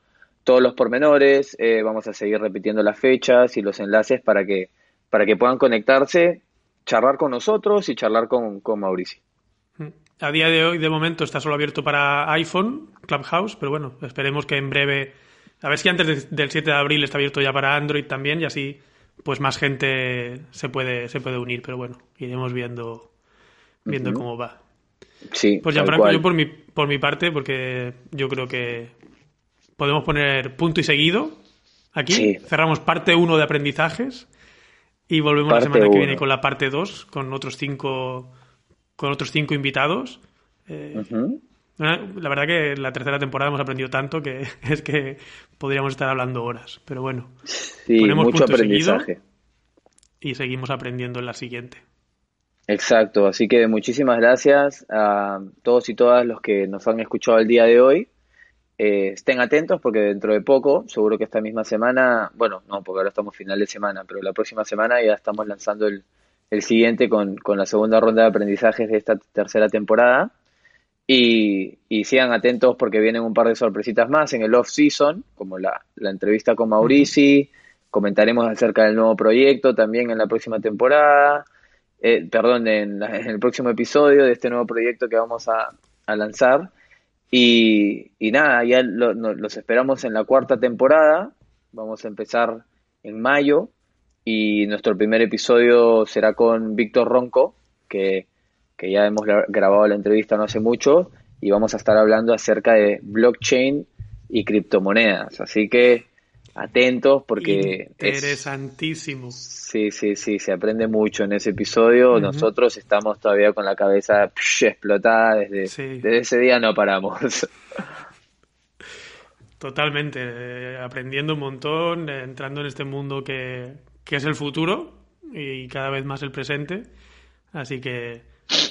todos los pormenores, eh, vamos a seguir repitiendo las fechas y los enlaces para que, para que puedan conectarse charlar con nosotros y charlar con, con Mauricio. A día de hoy, de momento, está solo abierto para iPhone, Clubhouse, pero bueno, esperemos que en breve, a ver si antes del 7 de abril está abierto ya para Android también y así pues más gente se puede, se puede unir, pero bueno, iremos viendo, viendo cómo va. Sí, pues ya, Franco, yo por mi, por mi parte, porque yo creo que podemos poner punto y seguido aquí. Cerramos parte 1 de aprendizajes y volvemos la semana que viene con la parte 2, con otros cinco, con otros cinco invitados. Eh, la verdad que en la tercera temporada hemos aprendido tanto que es que podríamos estar hablando horas. Pero bueno, ponemos mucho aprendizaje. Y seguimos aprendiendo en la siguiente. Exacto, así que muchísimas gracias a todos y todas los que nos han escuchado el día de hoy. Eh, estén atentos porque dentro de poco, seguro que esta misma semana, bueno, no, porque ahora estamos final de semana, pero la próxima semana ya estamos lanzando el, el siguiente con, con, la segunda ronda de aprendizajes de esta tercera temporada. Y, y, sigan atentos porque vienen un par de sorpresitas más en el off-season, como la, la, entrevista con Maurici, comentaremos acerca del nuevo proyecto también en la próxima temporada, eh, perdón, en, en, el próximo episodio de este nuevo proyecto que vamos a, a lanzar. Y, nada, ya los esperamos en la cuarta temporada. Vamos a empezar en mayo y nuestro primer episodio será con Víctor Ronco, que, que ya hemos grabado la entrevista no hace mucho y vamos a estar hablando acerca de blockchain y criptomonedas. Así que atentos porque... Interesantísimo. sí, sí, sí, se aprende mucho en ese episodio. Nosotros estamos todavía con la cabeza explotada desde, desde ese día, no paramos. Totalmente, eh, aprendiendo un montón, eh, entrando en este mundo que, que, es el futuro y cada vez más el presente. Así que,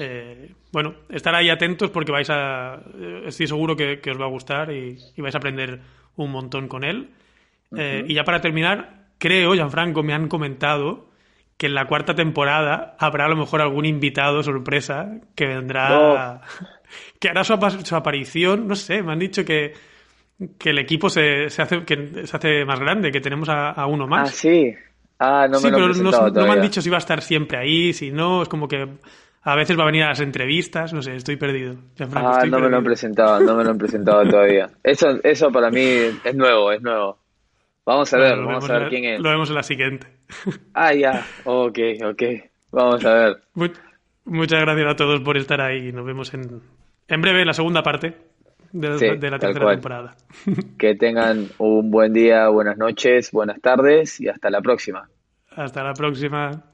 eh, bueno, estar ahí atentos porque vais a, estoy seguro que, que os va a gustar y, y vais a aprender un montón con él. Eh, y ya para terminar, creo, Gianfranco, me han comentado que en la cuarta temporada habrá a lo mejor algún invitado sorpresa que vendrá, que hará su, aparición, no sé, me han dicho que, que el equipo se, se, hace, que se hace más grande, que tenemos a, uno más. Ah, sí. Ah, no me lo pero no, no, me han dicho si va a estar siempre ahí, si no, es como que a veces va a venir a las entrevistas, no sé, estoy perdido. ah, no me lo han presentado, no me lo han presentado todavía. Eso, eso para mí es nuevo, es nuevo. Vamos a ver, vamos a ver quién es. Lo vemos en la siguiente. Ah, ya. Ok, ok. Vamos a ver. muchas gracias a todos por estar ahí. Nos vemos en, en breve en la segunda parte de, la tercera temporada. Que tengan un buen día, buenas noches, buenas tardes y hasta la próxima. Hasta la próxima.